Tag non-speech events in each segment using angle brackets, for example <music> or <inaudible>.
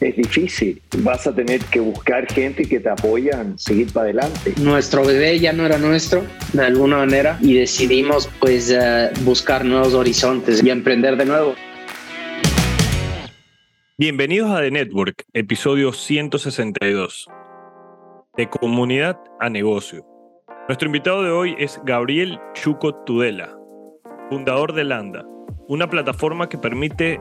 es difícil. Vas a tener que buscar gente que te apoyan, seguir para adelante. Nuestro bebé ya no era nuestro, de alguna manera, y decidimos pues eh, buscar nuevos horizontes y emprender de nuevo. Bienvenidos a The Network, episodio 162. De comunidad a negocio. Nuestro invitado de hoy es Gabriel Chuco Tudela, fundador de Landa, una plataforma que permite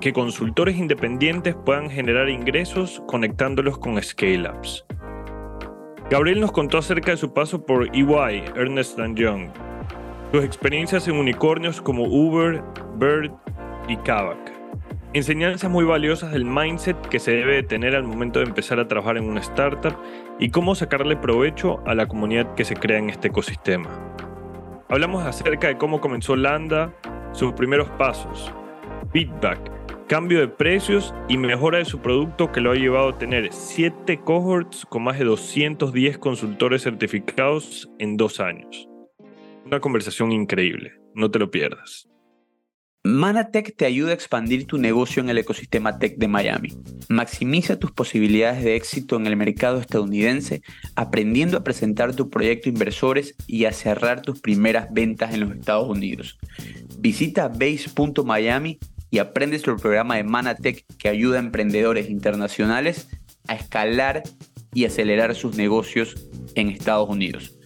que consultores independientes puedan generar ingresos conectándolos con scale-ups. Gabriel nos contó acerca de su paso por EY, Ernest Young, sus experiencias en unicornios como Uber, Bird y Kavak. Enseñanzas muy valiosas del mindset que se debe tener al momento de empezar a trabajar en una startup y cómo sacarle provecho a la comunidad que se crea en este ecosistema. Hablamos acerca de cómo comenzó Landa, sus primeros pasos, feedback, cambio de precios y mejora de su producto que lo ha llevado a tener 7 cohorts con más de 210 consultores certificados en dos años. Una conversación increíble, no te lo pierdas. Manatech te ayuda a expandir tu negocio en el ecosistema tech de Miami. Maximiza tus posibilidades de éxito en el mercado estadounidense aprendiendo a presentar tu proyecto a inversores y a cerrar tus primeras ventas en los Estados Unidos. Visita base.miami y aprendes el programa de Manatech que ayuda a emprendedores internacionales a escalar y acelerar sus negocios en Estados Unidos.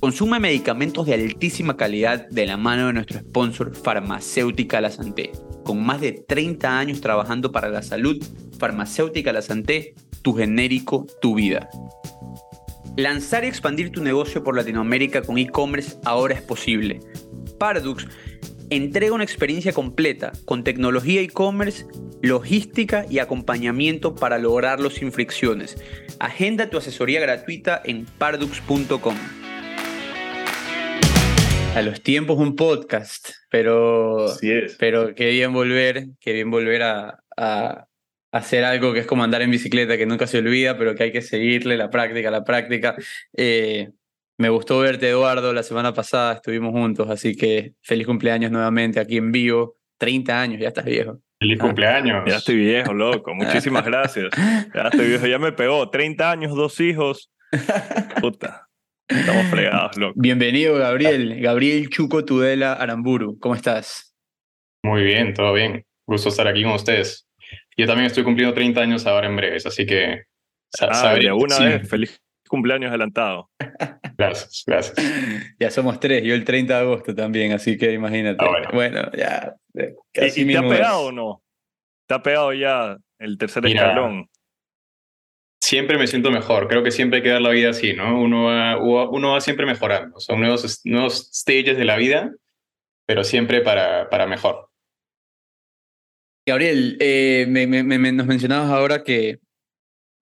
Consume medicamentos de altísima calidad de la mano de nuestro sponsor Farmacéutica La Santé. Con más de 30 años trabajando para la salud, Farmacéutica La Santé, tu genérico, tu vida. Lanzar y expandir tu negocio por Latinoamérica con e-commerce ahora es posible. Pardux entrega una experiencia completa con tecnología e-commerce, logística y acompañamiento para lograrlo sin fricciones. Agenda tu asesoría gratuita en pardux.com. A los tiempos un podcast, pero, pero qué bien volver, qué bien volver a, hacer algo que es como andar en bicicleta, que nunca se olvida, pero que hay que seguirle la práctica, la práctica. Eh, me gustó verte, Eduardo, la semana pasada estuvimos juntos, así que feliz cumpleaños nuevamente aquí en vivo. 30 años, ya estás viejo. Feliz cumpleaños. Ya estoy viejo, loco. Muchísimas <laughs> gracias. Ya estoy viejo, ya me pegó. 30 años, dos hijos. Puta. Estamos fregados, loco. Bienvenido, Gabriel. Gabriel Chuco Tudela Aramburu. ¿Cómo estás? Muy bien, todo bien. Gusto estar aquí con ustedes. Yo también estoy cumpliendo 30 años ahora en breves, así que... Ah, de una vez, feliz cumpleaños adelantado. <laughs> Gracias, gracias. Ya somos tres, yo el 30 de agosto también, así que imagínate. Ah, bueno. ya. Casi ¿Y, te ha pegado o no? ¿Te ha pegado ya el tercer escalón? Siempre me siento mejor, creo que siempre hay que dar la vida así, ¿no? Uno va, uno va siempre mejorando, son nuevos, nuevos stages de la vida, pero siempre para, para mejor. Gabriel, eh, nos mencionabas ahora que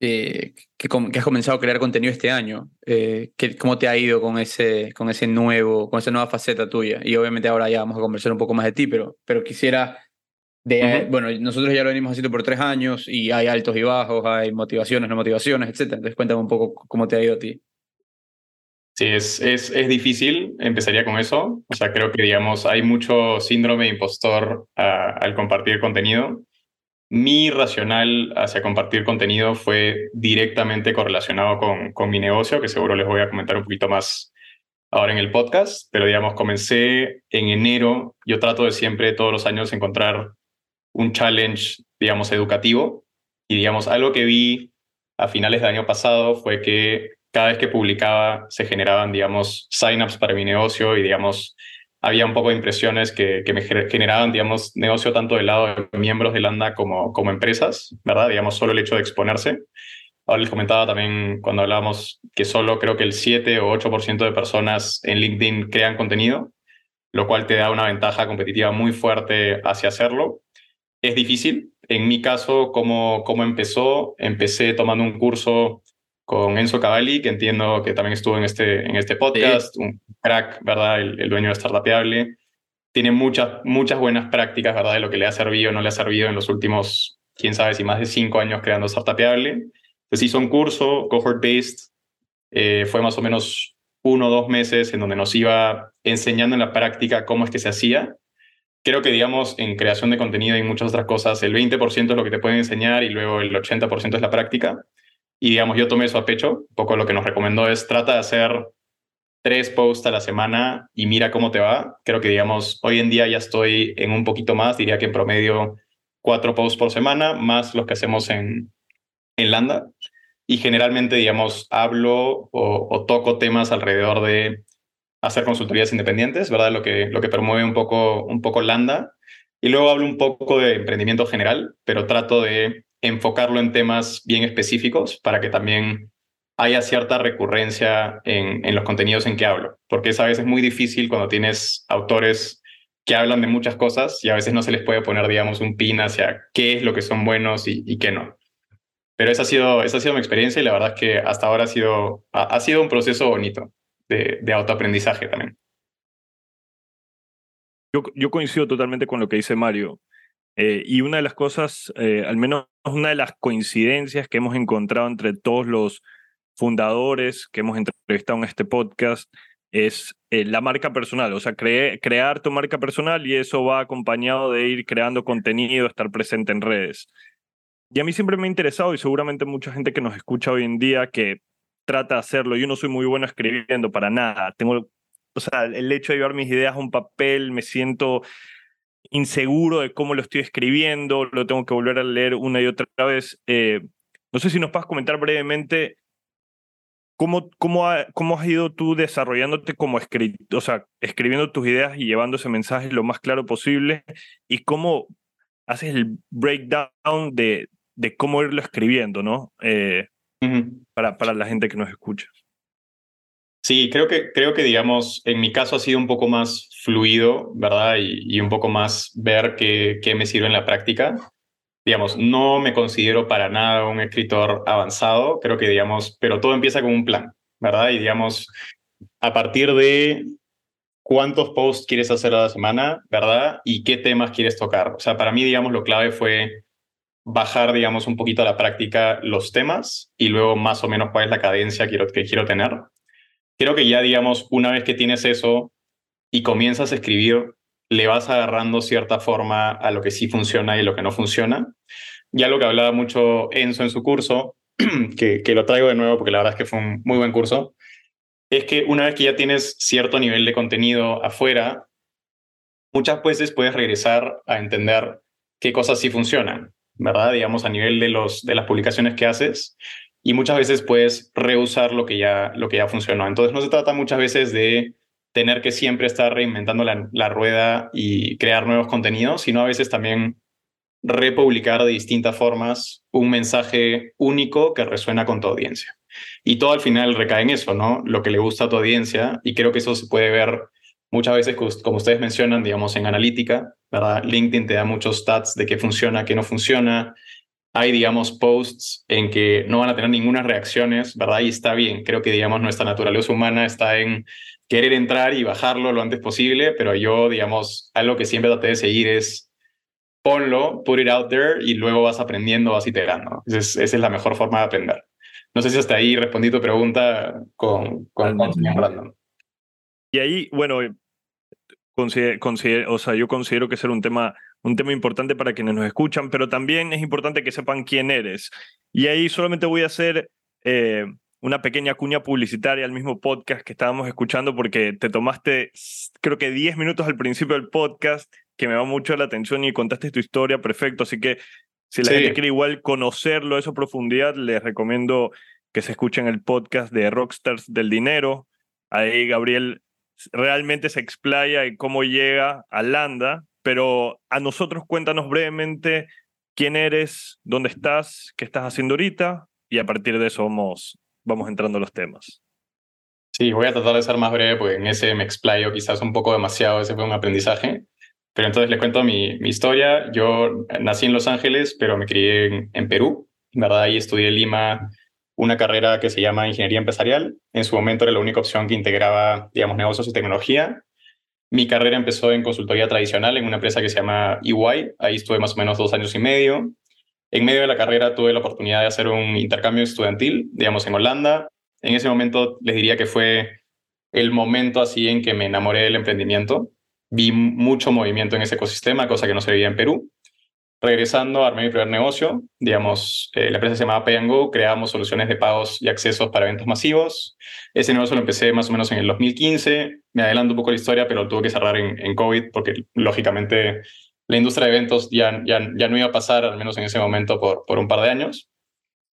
eh, que, has comenzado a crear contenido este año. Eh, ¿Cómo te ha ido con ese, con ese nuevo, con esa nueva faceta tuya? Y obviamente ahora ya vamos a conversar un poco más de ti, pero, pero quisiera, de, bueno, nosotros ya lo venimos haciendo por tres años y hay altos y bajos, hay motivaciones, no motivaciones, etc. Entonces cuéntame un poco cómo te ha ido a ti. Sí, es, es, es difícil, empezaría con eso. O sea, creo que, digamos, hay mucho síndrome de impostor ah, al compartir contenido mi racional hacia compartir contenido fue directamente correlacionado con, con mi negocio, que seguro les voy a comentar un poquito más ahora en el podcast, pero digamos, comencé en enero, yo trato de siempre, todos los años, encontrar un challenge, digamos, educativo, y digamos, algo que vi a finales del año pasado fue que cada vez que publicaba se generaban, digamos, signups para mi negocio y, digamos, había un poco de impresiones que, que, me generaban, digamos, negocio tanto del lado de miembros de Landa como, como empresas, ¿verdad? Digamos, solo el hecho de exponerse. Ahora les comentaba también cuando hablábamos que solo creo que el 7 o 8% de personas en LinkedIn crean contenido, lo cual te da una ventaja competitiva muy fuerte hacia hacerlo. Es difícil. En mi caso, ¿cómo, cómo empezó? Empecé tomando un curso con Enzo Cavalli, que entiendo que también estuvo en este, en este podcast, un crack, ¿verdad? El, dueño de Startupable. Tiene muchas, muchas buenas prácticas, ¿verdad? De lo que le ha servido o no le ha servido en los últimos, quién sabe si más de cinco años creando Startupable. Entonces hizo un curso, cohort-based, eh, fue más o menos uno o dos meses en donde nos iba enseñando en la práctica cómo es que se hacía creo que, digamos, en creación de contenido y muchas otras cosas, el 20% es lo que te pueden enseñar y luego el 80% es la práctica. Y, digamos, yo tomé eso a pecho. Un poco lo que nos recomendó es trata de hacer tres posts a la semana y mira cómo te va. Creo que, digamos, hoy en día ya estoy en un poquito más, diría que en promedio cuatro posts por semana, más los que hacemos en, en Landa. Y generalmente, digamos, hablo o, o toco temas alrededor de hacer consultorías independientes, ¿verdad? Lo que, lo que promueve un poco, un poco Landa. Y luego hablo un poco de emprendimiento general, pero trato de enfocarlo en temas bien específicos para que también haya cierta recurrencia en, en los contenidos en que hablo, porque es a veces muy difícil cuando tienes autores que hablan de muchas cosas y a veces no se les puede poner, digamos, un pin hacia qué es lo que son buenos y, y qué no. Pero esa ha, sido, esa ha sido mi experiencia y la verdad es que hasta ahora ha sido, ha sido un proceso bonito de, autoaprendizaje también. Yo, yo, coincido totalmente con lo que dice Mario. Eh, y una de las cosas, eh, al menos una de las coincidencias que hemos encontrado entre todos los fundadores que hemos entrevistado en este podcast es eh, la marca personal, o sea, crear tu marca personal y eso va acompañado de ir creando contenido, estar presente en redes. Y a mí siempre me ha interesado y seguramente mucha gente que nos escucha hoy en día que trata de hacerlo. Yo no soy muy bueno escribiendo para nada. Tengo, o sea, el hecho de llevar mis ideas a un papel, me siento inseguro de cómo lo estoy escribiendo, lo tengo que volver a leer una y otra vez. Eh, no sé si nos puedes comentar brevemente cómo, cómo, cómo has ido tú desarrollándote como escritor, o sea, escribiendo tus ideas y llevando ese mensaje lo más claro posible y cómo haces el breakdown de, de cómo irlo escribiendo, ¿no? Eh, para, para la gente que nos escucha. Sí, creo que, creo que, digamos, en mi caso ha sido un poco más fluido, ¿verdad? Y, un poco más ver qué, qué me sirve en la práctica. Digamos, no me considero para nada un escritor avanzado, creo que, digamos, pero todo empieza con un plan, ¿verdad? Y, digamos, a partir de cuántos posts quieres hacer a la semana, ¿verdad? Y qué temas quieres tocar. O sea, para mí, digamos, lo clave fue bajar, digamos, un poquito a la práctica los temas y luego más o menos cuál es la cadencia que quiero, que quiero tener. Creo que ya, digamos, una vez que tienes eso y comienzas a escribir, le vas agarrando cierta forma a lo que sí funciona y lo que no funciona. Ya lo que hablaba mucho Enzo en su curso, <clears throat> que, que lo traigo de nuevo porque la verdad es que fue un muy buen curso, es que una vez que ya tienes cierto nivel de contenido afuera, muchas veces puedes regresar a entender qué cosas sí funcionan. ¿verdad? Digamos, a nivel de, los, de las publicaciones que haces y muchas veces puedes reusar lo que, ya, lo que ya funcionó. Entonces no se trata muchas veces de tener que siempre estar reinventando la, la rueda y crear nuevos contenidos, sino a veces también republicar de distintas formas un mensaje único que resuena con tu audiencia. Y todo al final recae en eso, ¿no? Lo que le gusta a tu audiencia y creo que eso se puede ver muchas veces, como ustedes mencionan, digamos, en analítica, ¿verdad? LinkedIn te da muchos stats de qué funciona, qué no funciona. Hay, digamos, posts en que no van a tener ninguna reacciones, ¿verdad? Y está bien. Creo que, digamos, nuestra naturaleza humana está en querer entrar y bajarlo lo antes posible, pero yo, digamos, algo que siempre traté de seguir es ponlo, put it out there y luego vas aprendiendo, vas iterando. Esa es, la mejor forma de aprender. No sé si hasta ahí respondí tu pregunta con, con, con Y ahí, bueno, o sea, yo considero que es un tema, un tema importante para quienes nos escuchan, pero también es importante que sepan quién eres. Y ahí solamente voy a hacer eh, una pequeña cuña publicitaria al mismo podcast que estábamos escuchando porque te tomaste, creo que 10 minutos al principio del podcast, que me va mucho la atención y contaste tu historia, perfecto. Así que si la gente quiere igual conocerlo, a profundidad, les recomiendo que se escuchen el podcast de Rockstars del Dinero. Ahí Gabriel realmente se explaya y cómo llega a Landa, pero a nosotros cuéntanos brevemente quién eres, dónde estás, qué estás haciendo ahorita y a partir de eso vamos, vamos entrando a los temas. Sí, voy a tratar de ser más breve porque en ese me explayo quizás un poco demasiado, ese fue un aprendizaje. Pero entonces les cuento mi, historia. Yo nací en Los Ángeles, pero me crié en, en Perú. En verdad, ahí estudié Lima una carrera que se llama Ingeniería Empresarial. En su momento era la única opción que integraba, digamos, negocios y tecnología. Mi carrera empezó en consultoría tradicional en una empresa que se llama EY. Ahí estuve más o menos dos años y medio. En medio de la carrera tuve la oportunidad de hacer un intercambio estudiantil, digamos, en Holanda. En ese momento les diría que fue el momento así en que me enamoré del emprendimiento. Vi mucho movimiento en ese ecosistema, cosa que no se veía en Perú. Regresando, armé mi primer negocio. Digamos, eh, la empresa se llamaba Pay Go. Creamos soluciones de pagos y accesos para eventos masivos. Ese negocio lo empecé más o menos en el 2015. Me adelanto un poco la historia, pero tuve que cerrar en, COVID porque, lógicamente, la industria de eventos ya, ya, ya no iba a pasar, al menos en ese momento, por, por un par de años.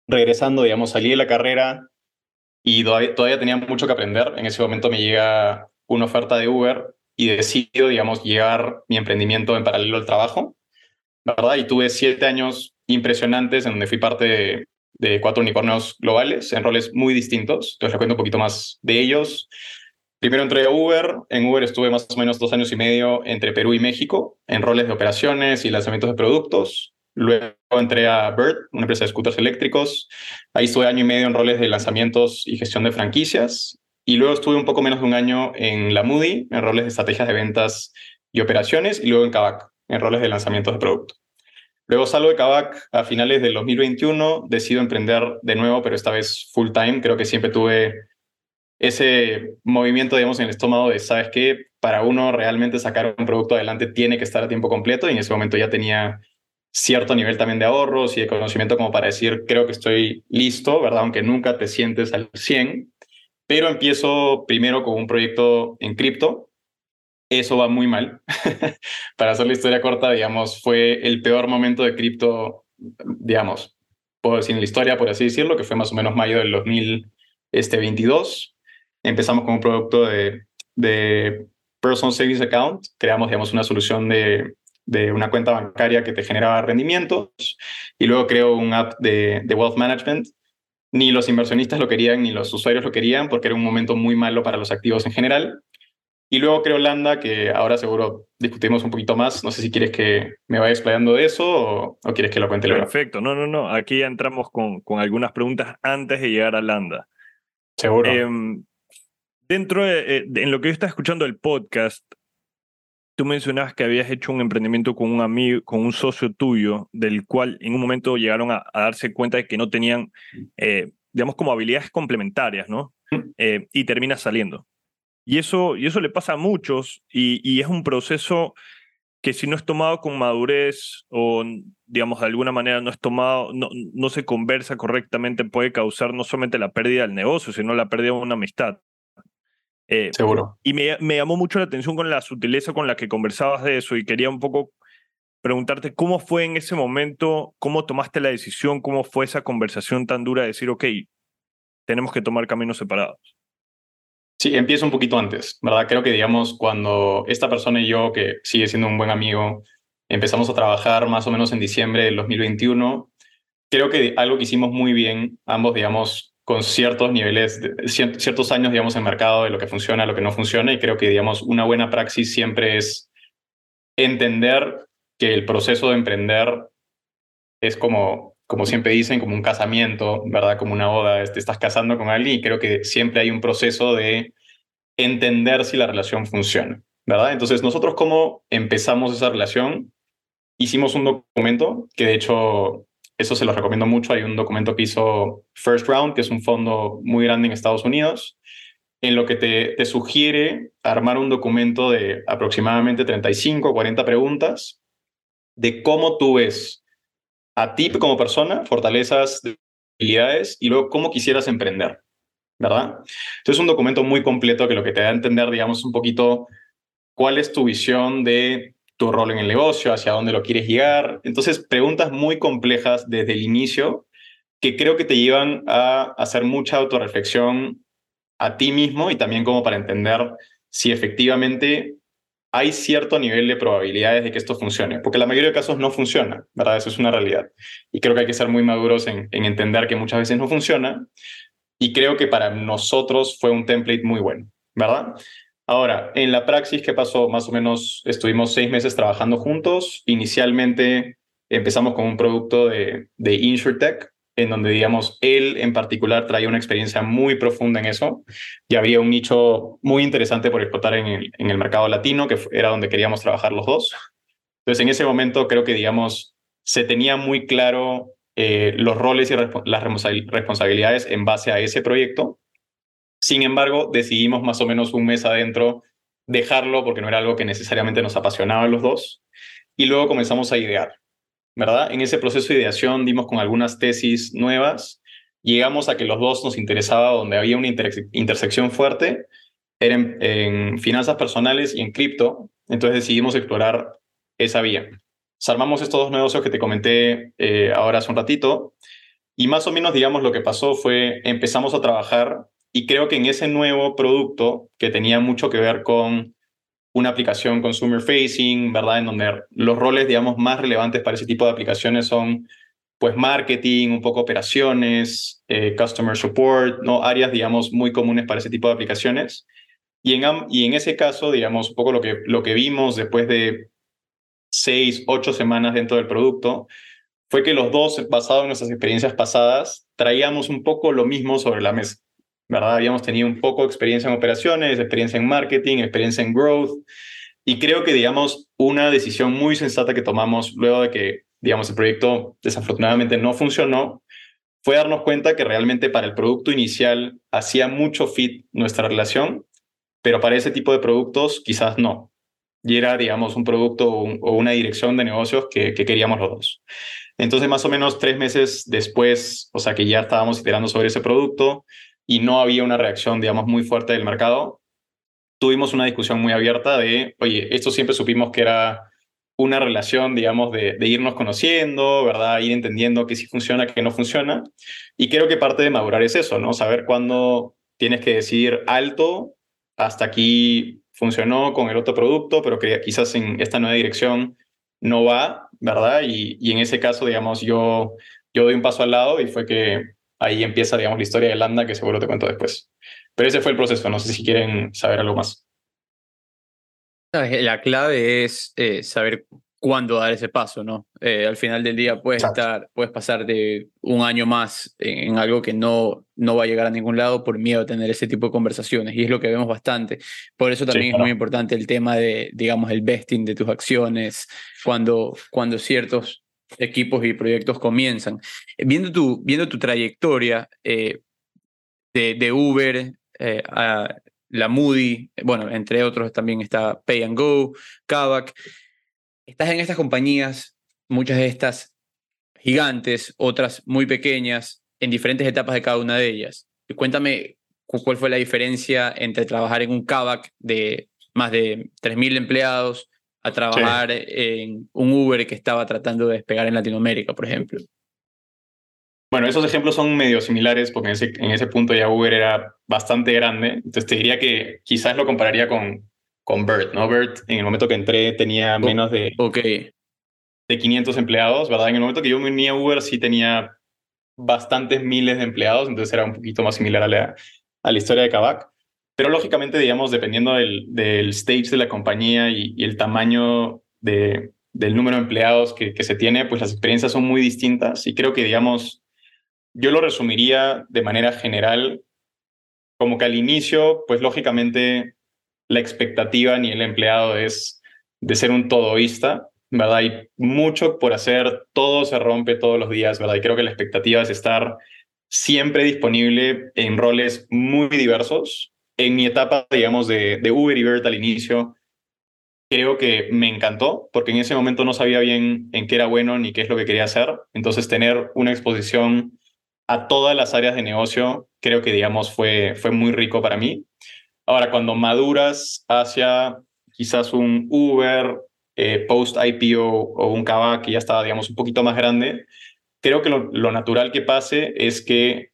Regresando, digamos, salí de la carrera y todavía, todavía tenía mucho que aprender. En ese momento me llega una oferta de Uber y decido, digamos, llevar mi emprendimiento en paralelo al trabajo ¿verdad? Y tuve siete años impresionantes en donde fui parte de, cuatro unicornios globales en roles muy distintos. Entonces les cuento un poquito más de ellos. Primero entré a Uber. En Uber estuve más o menos dos años y medio entre Perú y México en roles de operaciones y lanzamientos de productos. Luego entré a Bird, una empresa de scooters eléctricos. Ahí estuve año y medio en roles de lanzamientos y gestión de franquicias. Y luego estuve un poco menos de un año en la Moody, en roles de estrategias de ventas y operaciones. Y luego en Kavak, en roles de lanzamientos de producto. Luego salgo de Kavak a finales del 2021, decido emprender de nuevo, pero esta vez full time. Creo que siempre tuve ese movimiento, digamos, en el estómago de, ¿sabes qué? Para uno realmente sacar un producto adelante tiene que estar a tiempo completo y en ese momento ya tenía cierto nivel también de ahorros y de conocimiento como para decir, creo que estoy listo, ¿verdad? Aunque nunca te sientes al 100, pero empiezo primero con un proyecto en cripto, eso va muy mal. <laughs> Para hacer la historia corta, digamos, fue el peor momento de cripto, digamos, puedo decir en la historia, por así decirlo, que fue más o menos mayo del 2022. Este, Empezamos con un producto de, de Personal Savings Account, creamos, digamos, una solución de, de una cuenta bancaria que te generaba rendimientos y luego creo un app de, de Wealth Management ni los inversionistas lo querían, ni los usuarios lo querían, porque era un momento muy malo para los activos en general. Y luego creo Landa, que ahora seguro discutimos un poquito más. No sé si quieres que me vaya explayando de eso o, quieres que lo cuente luego. Perfecto, no, no, no. Aquí ya entramos con, con algunas preguntas antes de llegar a Landa. Seguro. Em, dentro eh, de, en lo que yo estaba escuchando el podcast, tú mencionabas que habías hecho un emprendimiento con un amigo, con un socio tuyo, del cual en un momento llegaron a, darse cuenta de que no tenían, eh, digamos, como habilidades complementarias, ¿no? Eh, y termina saliendo. Y eso, y eso le pasa a muchos y, es un proceso que si no es tomado con madurez o, digamos, de alguna manera no es tomado, no, no se conversa correctamente, puede causar no solamente la pérdida del negocio, sino la pérdida de una amistad. Eh, Seguro. Y me, me, llamó mucho la atención con la sutileza con la que conversabas de eso y quería un poco preguntarte cómo fue en ese momento, cómo tomaste la decisión, cómo fue esa conversación tan dura de decir, ok, tenemos que tomar caminos separados. Sí, empiezo un poquito antes, ¿verdad? Creo que, digamos, cuando esta persona y yo, que sigue siendo un buen amigo, empezamos a trabajar más o menos en diciembre del 2021, creo que algo que hicimos muy bien, ambos, digamos, con ciertos niveles, ciertos años, digamos, en mercado de lo que funciona, lo que no funciona, y creo que, digamos, una buena praxis siempre es entender que el proceso de emprender es como como siempre dicen, como un casamiento, ¿verdad? Como una boda, te este, estás casando con alguien y creo que siempre hay un proceso de entender si la relación funciona, ¿verdad? Entonces, nosotros cómo empezamos esa relación, hicimos un documento que de hecho, eso se lo recomiendo mucho, hay un documento que hizo First Round, que es un fondo muy grande en Estados Unidos, en lo que te, te sugiere armar un documento de aproximadamente 35 o 40 preguntas de cómo tú ves a ti como persona, fortalezas, debilidades y luego cómo quisieras emprender, ¿verdad? Entonces es un documento muy completo que lo que te da a entender, digamos, un poquito cuál es tu visión de tu rol en el negocio, hacia dónde lo quieres llegar. Entonces, preguntas muy complejas desde el inicio que creo que te llevan a hacer mucha autorreflexión a ti mismo y también como para entender si efectivamente hay cierto nivel de probabilidades de que esto funcione, porque la mayoría de casos no funciona, ¿verdad? Eso es una realidad. Y creo que hay que ser muy maduros en, entender que muchas veces no funciona. Y creo que para nosotros fue un template muy bueno, ¿verdad? Ahora, en la praxis, ¿qué pasó? Más o menos estuvimos seis meses trabajando juntos. Inicialmente empezamos con un producto de, de InsurTech, en donde, digamos, él en particular traía una experiencia muy profunda en eso y había un nicho muy interesante por explotar en el, en el mercado latino, que era donde queríamos trabajar los dos. Entonces, en ese momento creo que, digamos, se tenía muy claro eh, los roles y las responsabilidades en base a ese proyecto. Sin embargo, decidimos más o menos un mes adentro dejarlo porque no era algo que necesariamente nos apasionaba a los dos. Y luego comenzamos a idear, ¿verdad? En ese proceso de ideación dimos con algunas tesis nuevas. Llegamos a que los dos nos interesaba donde había una intersección fuerte, era en finanzas personales y en cripto. Entonces decidimos explorar esa vía. Armamos estos dos negocios que te comenté eh, ahora hace un ratito y más o menos, digamos, lo que pasó fue empezamos a trabajar y creo que en ese nuevo producto que tenía mucho que ver con una aplicación consumer facing, ¿verdad? En donde los roles, digamos, más relevantes para ese tipo de aplicaciones son pues marketing, un poco operaciones, eh, customer support, ¿no? Áreas, digamos, muy comunes para ese tipo de aplicaciones. Y en, y en ese caso, digamos, un poco lo que, lo que vimos después de seis, ocho semanas dentro del producto, fue que los dos, basados en nuestras experiencias pasadas, traíamos un poco lo mismo sobre la mesa. ¿Verdad? Habíamos tenido un poco de experiencia en operaciones, experiencia en marketing, experiencia en growth. Y creo que, digamos, una decisión muy sensata que tomamos luego de que, digamos, el proyecto desafortunadamente no funcionó, fue darnos cuenta que realmente para el producto inicial hacía mucho fit nuestra relación, pero para ese tipo de productos quizás no y era, digamos, un producto o, una dirección de negocios que, queríamos los dos. Entonces, más o menos tres meses después, o sea que ya estábamos iterando sobre ese producto y no había una reacción, digamos, muy fuerte del mercado, tuvimos una discusión muy abierta de, oye, esto siempre supimos que era una relación, digamos, de, irnos conociendo, ¿verdad? Ir entendiendo qué sí funciona, qué no funciona. Y creo que parte de madurar es eso, ¿no? Saber cuándo tienes que decir alto, hasta aquí funcionó con el otro producto, pero que quizás en esta nueva dirección no va, ¿verdad? Y, y en ese caso, digamos, yo, yo doy un paso al lado y fue que ahí empieza, digamos, la historia de Landa, que seguro te cuento después. Pero ese fue el proceso, no sé si quieren saber algo más. La clave es eh, saber cuándo dar ese paso, ¿no? Eh, al final del día puedes estar, puedes pasar de un año más en, algo que no, no va a llegar a ningún lado por miedo a tener ese tipo de conversaciones y es lo que vemos bastante. Por eso también es muy importante el tema de, digamos, el vesting de tus acciones cuando, cuando ciertos equipos y proyectos comienzan. Viendo tu, viendo tu trayectoria eh, de, de, Uber eh, a la Moody, bueno, entre otros también está Pay and Go, Kavak estás en estas compañías, muchas de estas gigantes, otras muy pequeñas, en diferentes etapas de cada una de ellas. Cuéntame cuál fue la diferencia entre trabajar en un Kavak de más de 3.000 empleados a trabajar en un Uber que estaba tratando de despegar en Latinoamérica, por ejemplo. Bueno, esos ejemplos son medio similares porque en ese, en ese punto ya Uber era bastante grande. Entonces te diría que quizás lo compararía con, con Bert, ¿no? Bert, en el momento que entré, tenía menos de, okay. de 500 empleados, ¿verdad? En el momento que yo me uní a Uber, sí tenía bastantes miles de empleados, entonces era un poquito más similar a la, a la historia de Kavak. Pero lógicamente, digamos, dependiendo del, del stage de la compañía y, el tamaño de, del número de empleados que, que se tiene, pues las experiencias son muy distintas. Y creo que, digamos, yo lo resumiría de manera general como que al inicio, pues lógicamente la expectativa ni el empleado es de ser un todoísta, ¿verdad? Hay mucho por hacer, todo se rompe todos los días, ¿verdad? Y creo que la expectativa es estar siempre disponible en roles muy diversos. En mi etapa, digamos, de, Uber y Bert al inicio, creo que me encantó, porque en ese momento no sabía bien en qué era bueno ni qué es lo que quería hacer. Entonces, tener una exposición a todas las áreas de negocio, creo que, digamos, fue, fue muy rico para mí. Ahora, cuando maduras hacia quizás un Uber, eh, post-IPO o un Kavak que ya estaba, digamos, un poquito más grande, creo que lo, natural que pase es que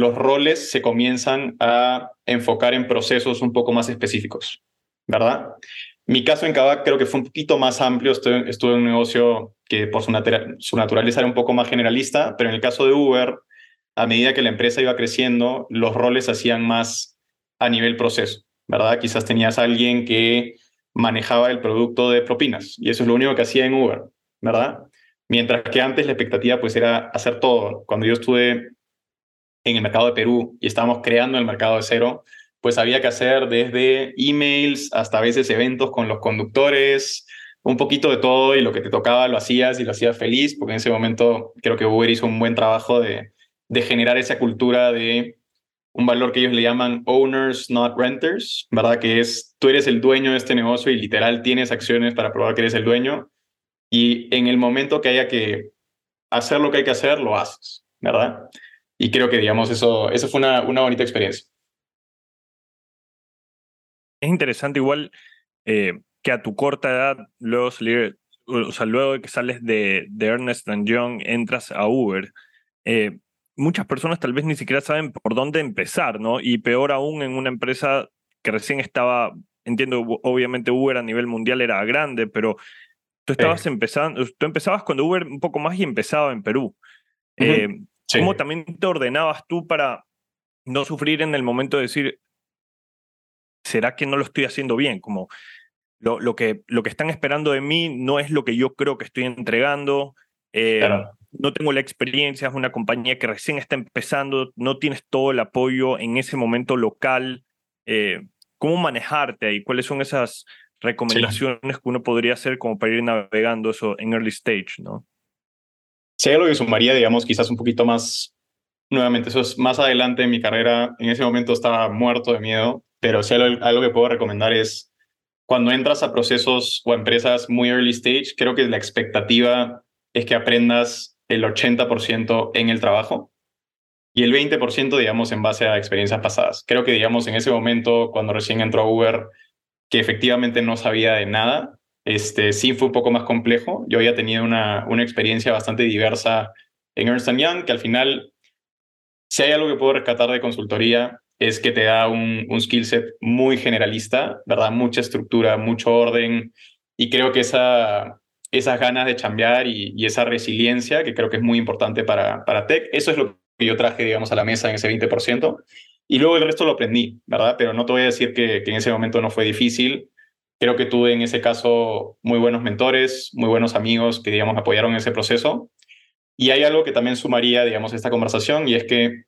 los roles se comienzan a enfocar en procesos un poco más específicos, ¿verdad? Mi caso en Kavak creo que fue un poquito más amplio, estuve, en un negocio que por su, naturaleza era un poco más generalista, pero en el caso de Uber, a medida que la empresa iba creciendo, los roles hacían más a nivel proceso, ¿verdad? Quizás tenías a alguien que manejaba el producto de propinas y eso es lo único que hacía en Uber, ¿verdad? Mientras que antes la expectativa pues era hacer todo. Cuando yo estuve en el mercado de Perú y estábamos creando el mercado de cero, pues había que hacer desde emails hasta a veces eventos con los conductores, un poquito de todo y lo que te tocaba lo hacías y lo hacías feliz, porque en ese momento creo que Uber hizo un buen trabajo de, de generar esa cultura de un valor que ellos le llaman owners, not renters, ¿verdad? Que es, tú eres el dueño de este negocio y literal tienes acciones para probar que eres el dueño y en el momento que haya que hacer lo que hay que hacer, lo haces, ¿verdad? Y creo que, digamos, eso, eso fue una, una bonita experiencia. Es interesante igual eh, que a tu corta edad, luego salir, o sea, luego de que sales de, de Ernest Young, entras a Uber. Eh, muchas personas tal vez ni siquiera saben por dónde empezar, ¿no? Y peor aún en una empresa que recién estaba, entiendo, obviamente Uber a nivel mundial era grande, pero tú estabas empezando, tú empezabas cuando Uber un poco más y empezaba en Perú. ¿Cómo también te ordenabas tú para no sufrir en el momento de decir, ¿será que no lo estoy haciendo bien? Como lo, lo, que, lo que están esperando de mí no es lo que yo creo que estoy entregando. Eh, no tengo la experiencia, es una compañía que recién está empezando, no tienes todo el apoyo en ese momento local. Eh, ¿Cómo manejarte ahí? ¿Cuáles son esas recomendaciones que uno podría hacer como para ir navegando eso en early stage, ¿no? Si hay algo que sumaría, digamos, quizás un poquito más, nuevamente, eso es más adelante en mi carrera, en ese momento estaba muerto de miedo, pero si algo que puedo recomendar es, cuando entras a procesos o empresas muy early stage, creo que la expectativa es que aprendas el 80% en el trabajo y el 20%, digamos, en base a experiencias pasadas. Creo que, digamos, en ese momento, cuando recién entró a Uber, que efectivamente no sabía de nada, este, sí fue un poco más complejo. Yo había tenido una, una experiencia bastante diversa en Ernst Young, que al final, si hay algo que puedo rescatar de consultoría, es que te da un, un skill set muy generalista, ¿verdad? Mucha estructura, mucho orden, y creo que esa, esas ganas de chambear y, esa resiliencia que creo que es muy importante para, para tech. Eso es lo que yo traje, digamos, a la mesa en ese 20%. Y luego el resto lo aprendí, ¿verdad? Pero no te voy a decir que, en ese momento no fue difícil. Creo que tuve en ese caso muy buenos mentores, muy buenos amigos que, digamos, apoyaron en ese proceso. Y hay algo que también sumaría, digamos, esta conversación y es que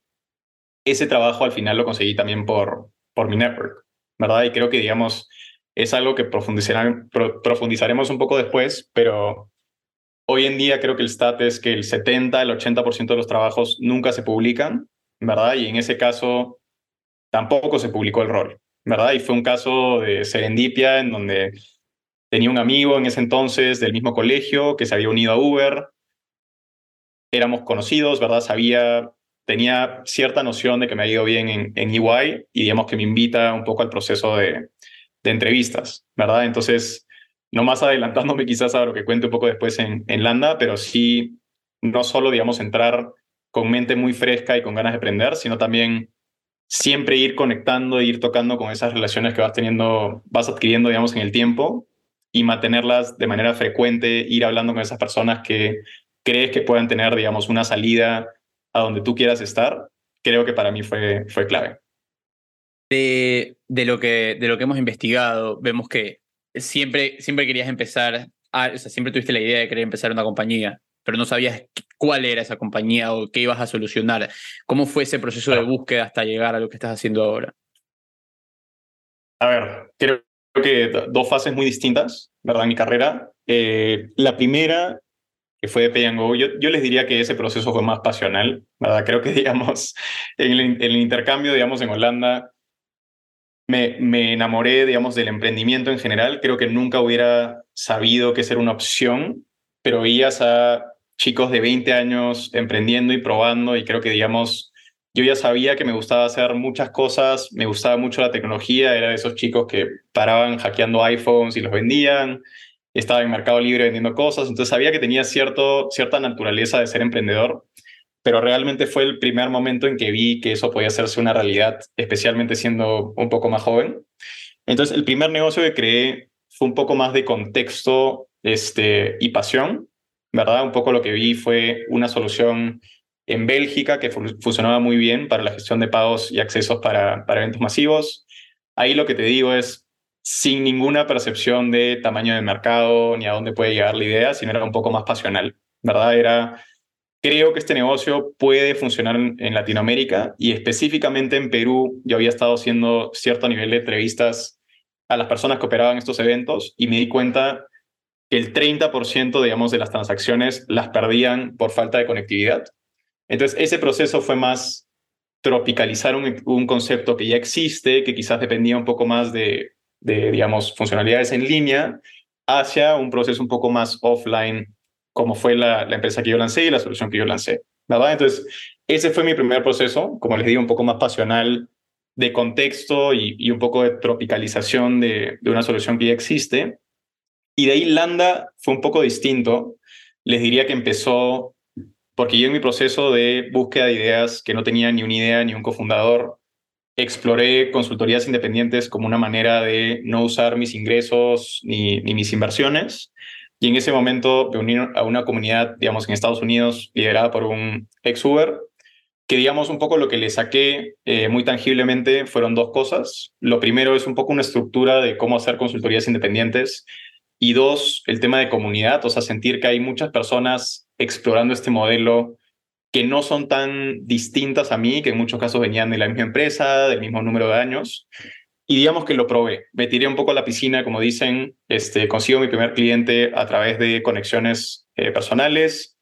ese trabajo al final lo conseguí también por, por mi network, ¿verdad? Y creo que, digamos, es algo que profundizaremos un poco después, pero hoy en día creo que el stat es que el 70, el 80% de los trabajos nunca se publican, ¿verdad? Y en ese caso tampoco se publicó el rol, ¿verdad? Y fue un caso de serendipia en donde tenía un amigo en ese entonces del mismo colegio que se había unido a Uber, éramos conocidos, ¿verdad? Sabía, tenía cierta noción de que me había ido bien en, en EY y digamos que me invita un poco al proceso de, de entrevistas, ¿verdad? Entonces, no más adelantándome <laughs> quizás a lo que cuente un poco después en, en Landa, pero sí, no solo, digamos, entrar con mente muy fresca y con ganas de aprender, sino también siempre ir conectando e ir tocando con esas relaciones que vas teniendo, vas adquiriendo, digamos, en el tiempo y mantenerlas de manera frecuente, ir hablando con esas personas que crees que puedan tener, digamos, una salida a donde tú quieras estar, creo que para mí fue, fue clave. De, de, lo que, de lo que hemos investigado, vemos que siempre, siempre querías empezar, o sea, siempre tuviste la idea de querer empezar una compañía, pero no sabías cuál era esa compañía o qué ibas a solucionar. ¿Cómo fue ese proceso de búsqueda hasta llegar a lo que estás haciendo ahora? A ver, creo que dos fases muy distintas, ¿verdad? En mi carrera. Eh, la primera, que fue de Pay Go, yo, yo, les diría que ese proceso fue más pasional, ¿verdad? Creo que, <laughs> digamos, en el, en el intercambio, digamos, en Holanda, me, enamoré, digamos, del emprendimiento en general. Creo que nunca hubiera sabido que ser una opción, pero veías a chicos de 20 años emprendiendo y probando y creo que, digamos, yo ya sabía que me gustaba hacer muchas cosas, me gustaba mucho la tecnología, era de esos chicos que paraban hackeando iPhones y los vendían, estaba en Mercado Libre vendiendo cosas, entonces sabía que tenía cierto, cierta naturaleza de ser emprendedor pero realmente fue el primer momento en que vi que eso podía hacerse una realidad, especialmente siendo un poco más joven. Entonces, el primer negocio que creé fue un poco más de contexto este, y pasión, ¿verdad? Un poco lo que vi fue una solución en Bélgica que funcionaba muy bien para la gestión de pagos y accesos para, para eventos masivos. Ahí lo que te digo es, sin ninguna percepción de tamaño de mercado ni a dónde puede llegar la idea, sino era un poco más pasional, ¿verdad? Era, creo que este negocio puede funcionar en, Latinoamérica y específicamente en Perú. Yo había estado haciendo cierto nivel de entrevistas a las personas que operaban estos eventos y me di cuenta que el 30%, digamos, de las transacciones las perdían por falta de conectividad. Entonces, ese proceso fue más tropicalizar un, concepto que ya existe, que quizás dependía un poco más de, de, digamos, funcionalidades en línea, hacia un proceso un poco más offline, como fue la, la empresa que yo lancé y la solución que yo lancé. ¿verdad? Entonces, ese fue mi primer proceso, como les digo, un poco más pasional de contexto y, y un poco de tropicalización de, de, una solución que ya existe. Y de ahí Landa fue un poco distinto. Les diría que empezó porque yo en mi proceso de búsqueda de ideas, que no tenía ni una idea ni un cofundador, exploré consultorías independientes como una manera de no usar mis ingresos ni, ni mis inversiones. Y en ese momento me uní a una comunidad, digamos, en Estados Unidos, liderada por un ex Uber, que digamos un poco lo que le saqué eh, muy tangiblemente fueron dos cosas. Lo primero es un poco una estructura de cómo hacer consultorías independientes y dos, el tema de comunidad, o sea, sentir que hay muchas personas explorando este modelo que no son tan distintas a mí, que en muchos casos venían de la misma empresa, del mismo número de años. Y digamos que lo probé. Me tiré un poco a la piscina, como dicen, este, consigo mi primer cliente a través de conexiones eh, personales.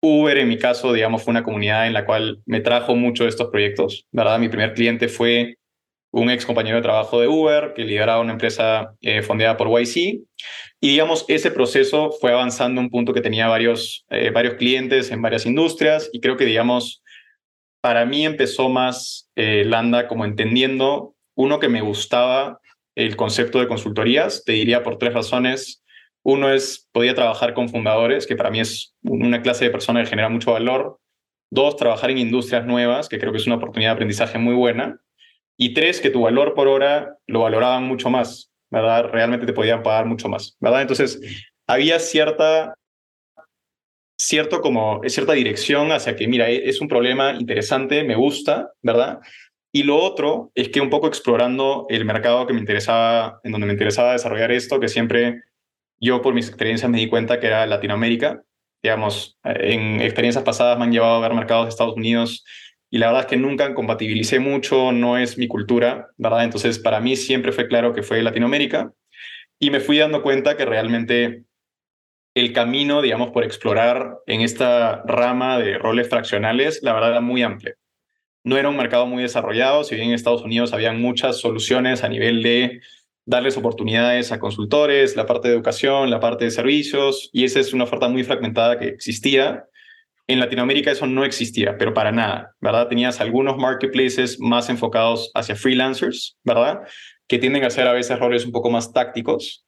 Uber, en mi caso, digamos, fue una comunidad en la cual me trajo mucho de estos proyectos. ¿verdad? Mi primer cliente fue un ex compañero de trabajo de Uber que lideraba una empresa eh, por YC. Y digamos, ese proceso fue avanzando a un punto que tenía varios, eh, varios clientes en varias industrias y creo que, digamos, para mí empezó más eh, Landa como entendiendo, uno, que me gustaba el concepto de consultorías, te diría por tres razones. Uno es, podía trabajar con fundadores, que para mí es una clase de persona que genera mucho valor. Dos, trabajar en industrias nuevas, que creo que es una oportunidad de aprendizaje muy buena. Y tres, que tu valor por hora lo valoraban mucho más. ¿Verdad? Realmente te podían pagar mucho más, ¿verdad? Entonces, había cierta, cierto como, cierta dirección hacia que, mira, e, es un problema interesante, me gusta, ¿verdad? Y lo otro es que un poco explorando el mercado que me interesaba, en donde me interesaba desarrollar esto, que siempre yo por mis experiencias me di cuenta que era Latinoamérica. Digamos, en experiencias pasadas me han llevado a ver mercados de Estados Unidos y la verdad es que nunca compatibilicé mucho, no es mi cultura, ¿verdad? Entonces, para mí siempre fue claro que fue Latinoamérica y me fui dando cuenta que realmente el camino, digamos, por explorar en esta rama de roles fraccionales, la verdad era muy amplio. No era un mercado muy desarrollado, si bien en Estados Unidos habían muchas soluciones a nivel de darles oportunidades a consultores, la parte de educación, la parte de servicios, y esa es una oferta muy fragmentada que existía en Latinoamérica eso no existía, pero para nada, ¿verdad? Tenías algunos marketplaces más enfocados hacia freelancers, ¿verdad? Que tienden a hacer a veces roles un poco más tácticos.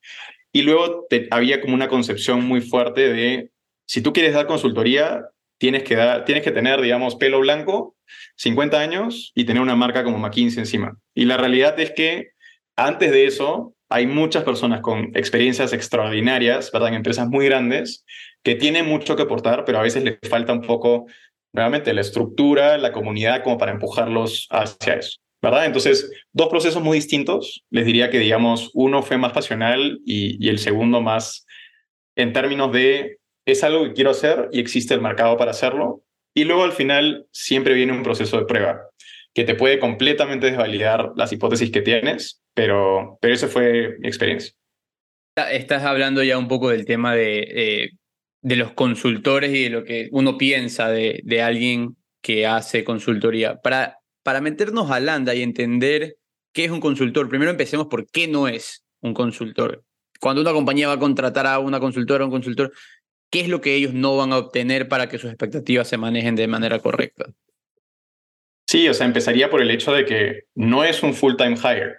Y luego había como una concepción muy fuerte de, si tú quieres dar consultoría, tienes que, dar, tienes que tener, digamos, pelo blanco, 50 años y tener una marca como McKinsey encima. Y la realidad es que antes de eso, hay muchas personas con experiencias extraordinarias, ¿verdad? En empresas muy grandes, que tiene mucho que aportar, pero a veces le falta un poco, nuevamente, la estructura, la comunidad, como para empujarlos hacia eso. ¿verdad? Entonces, dos procesos muy distintos. Les diría que, digamos, uno fue más pasional y, y, el segundo más en términos de es algo que quiero hacer y existe el mercado para hacerlo. Y luego al final siempre viene un proceso de prueba que te puede completamente desvalidar las hipótesis que tienes, pero, pero esa fue mi experiencia. Estás hablando ya un poco del tema de eh, de los consultores y de lo que uno piensa de, de alguien que hace consultoría. Para, para meternos a Landa y entender qué es un consultor, primero empecemos por qué no es un consultor. Cuando una compañía va a contratar a una consultora o un consultor, ¿qué es lo que ellos no van a obtener para que sus expectativas se manejen de manera correcta? Sí, o sea, empezaría por el hecho de que no es un full-time hire,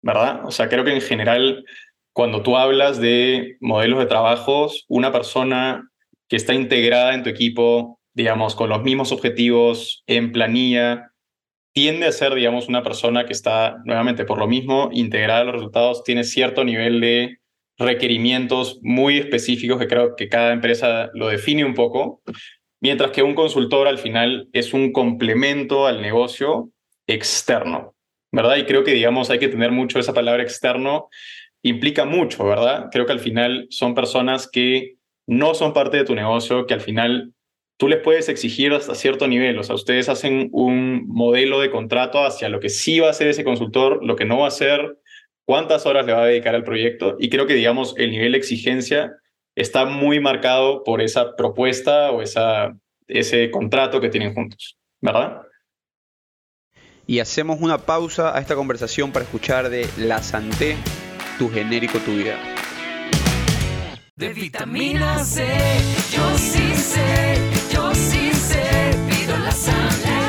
¿verdad? O sea, creo que en general cuando tú hablas de modelos de trabajos, una persona que está integrada en tu equipo, digamos, con los mismos objetivos, en planilla, tiende a ser, digamos, una persona que está, nuevamente, por lo mismo, integrada a los resultados, tiene cierto nivel de requerimientos muy específicos que creo que cada empresa lo define un poco, mientras que un consultor al final es un complemento al negocio externo, ¿verdad? Y creo que, digamos, hay que tener mucho esa palabra externo implica mucho, ¿verdad? Creo que al final son personas que no son parte de tu negocio, que al final tú les puedes exigir hasta cierto nivel. O sea, ustedes hacen un modelo de contrato hacia lo que sí va a hacer ese consultor, lo que no va a hacer, cuántas horas le va a dedicar al proyecto. Y creo que, digamos, el nivel de exigencia está muy marcado por esa propuesta o esa, ese contrato que tienen juntos, ¿verdad? Y hacemos una pausa a esta conversación para escuchar de La Santé, tu genérico, tu vida. De vitamina C, yo sí sé, yo sí sé, pido la Santé.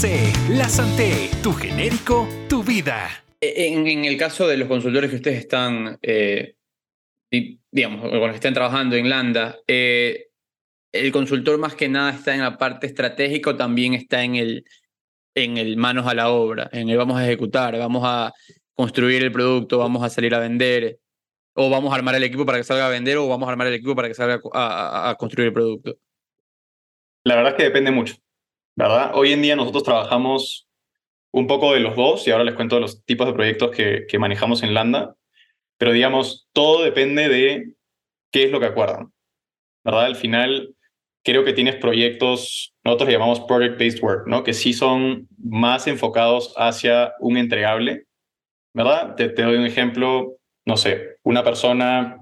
C, la Santé, tu genérico, tu vida. En, en el caso de los consultores que ustedes están, eh, di- digamos, con los que están trabajando en Landa, eh, el consultor más que nada está en la parte estratégica o también está en el, en el manos a la obra, en el vamos a ejecutar, vamos a construir el producto, vamos a salir a vender, o vamos a armar el equipo para que salga a vender, o vamos a armar el equipo para que salga a, a- a construir el producto. La verdad es que depende mucho, Hoy en día nosotros trabajamos un poco de los dos y ahora les cuento los tipos de proyectos que, manejamos en Landa, pero digamos, todo depende de qué es lo que acuerdan, ¿verdad? Al final, creo que tienes proyectos, nosotros le llamamos project-based work, ¿no? Que sí son más enfocados hacia un entregable, ¿verdad? Te doy un ejemplo, no sé, una persona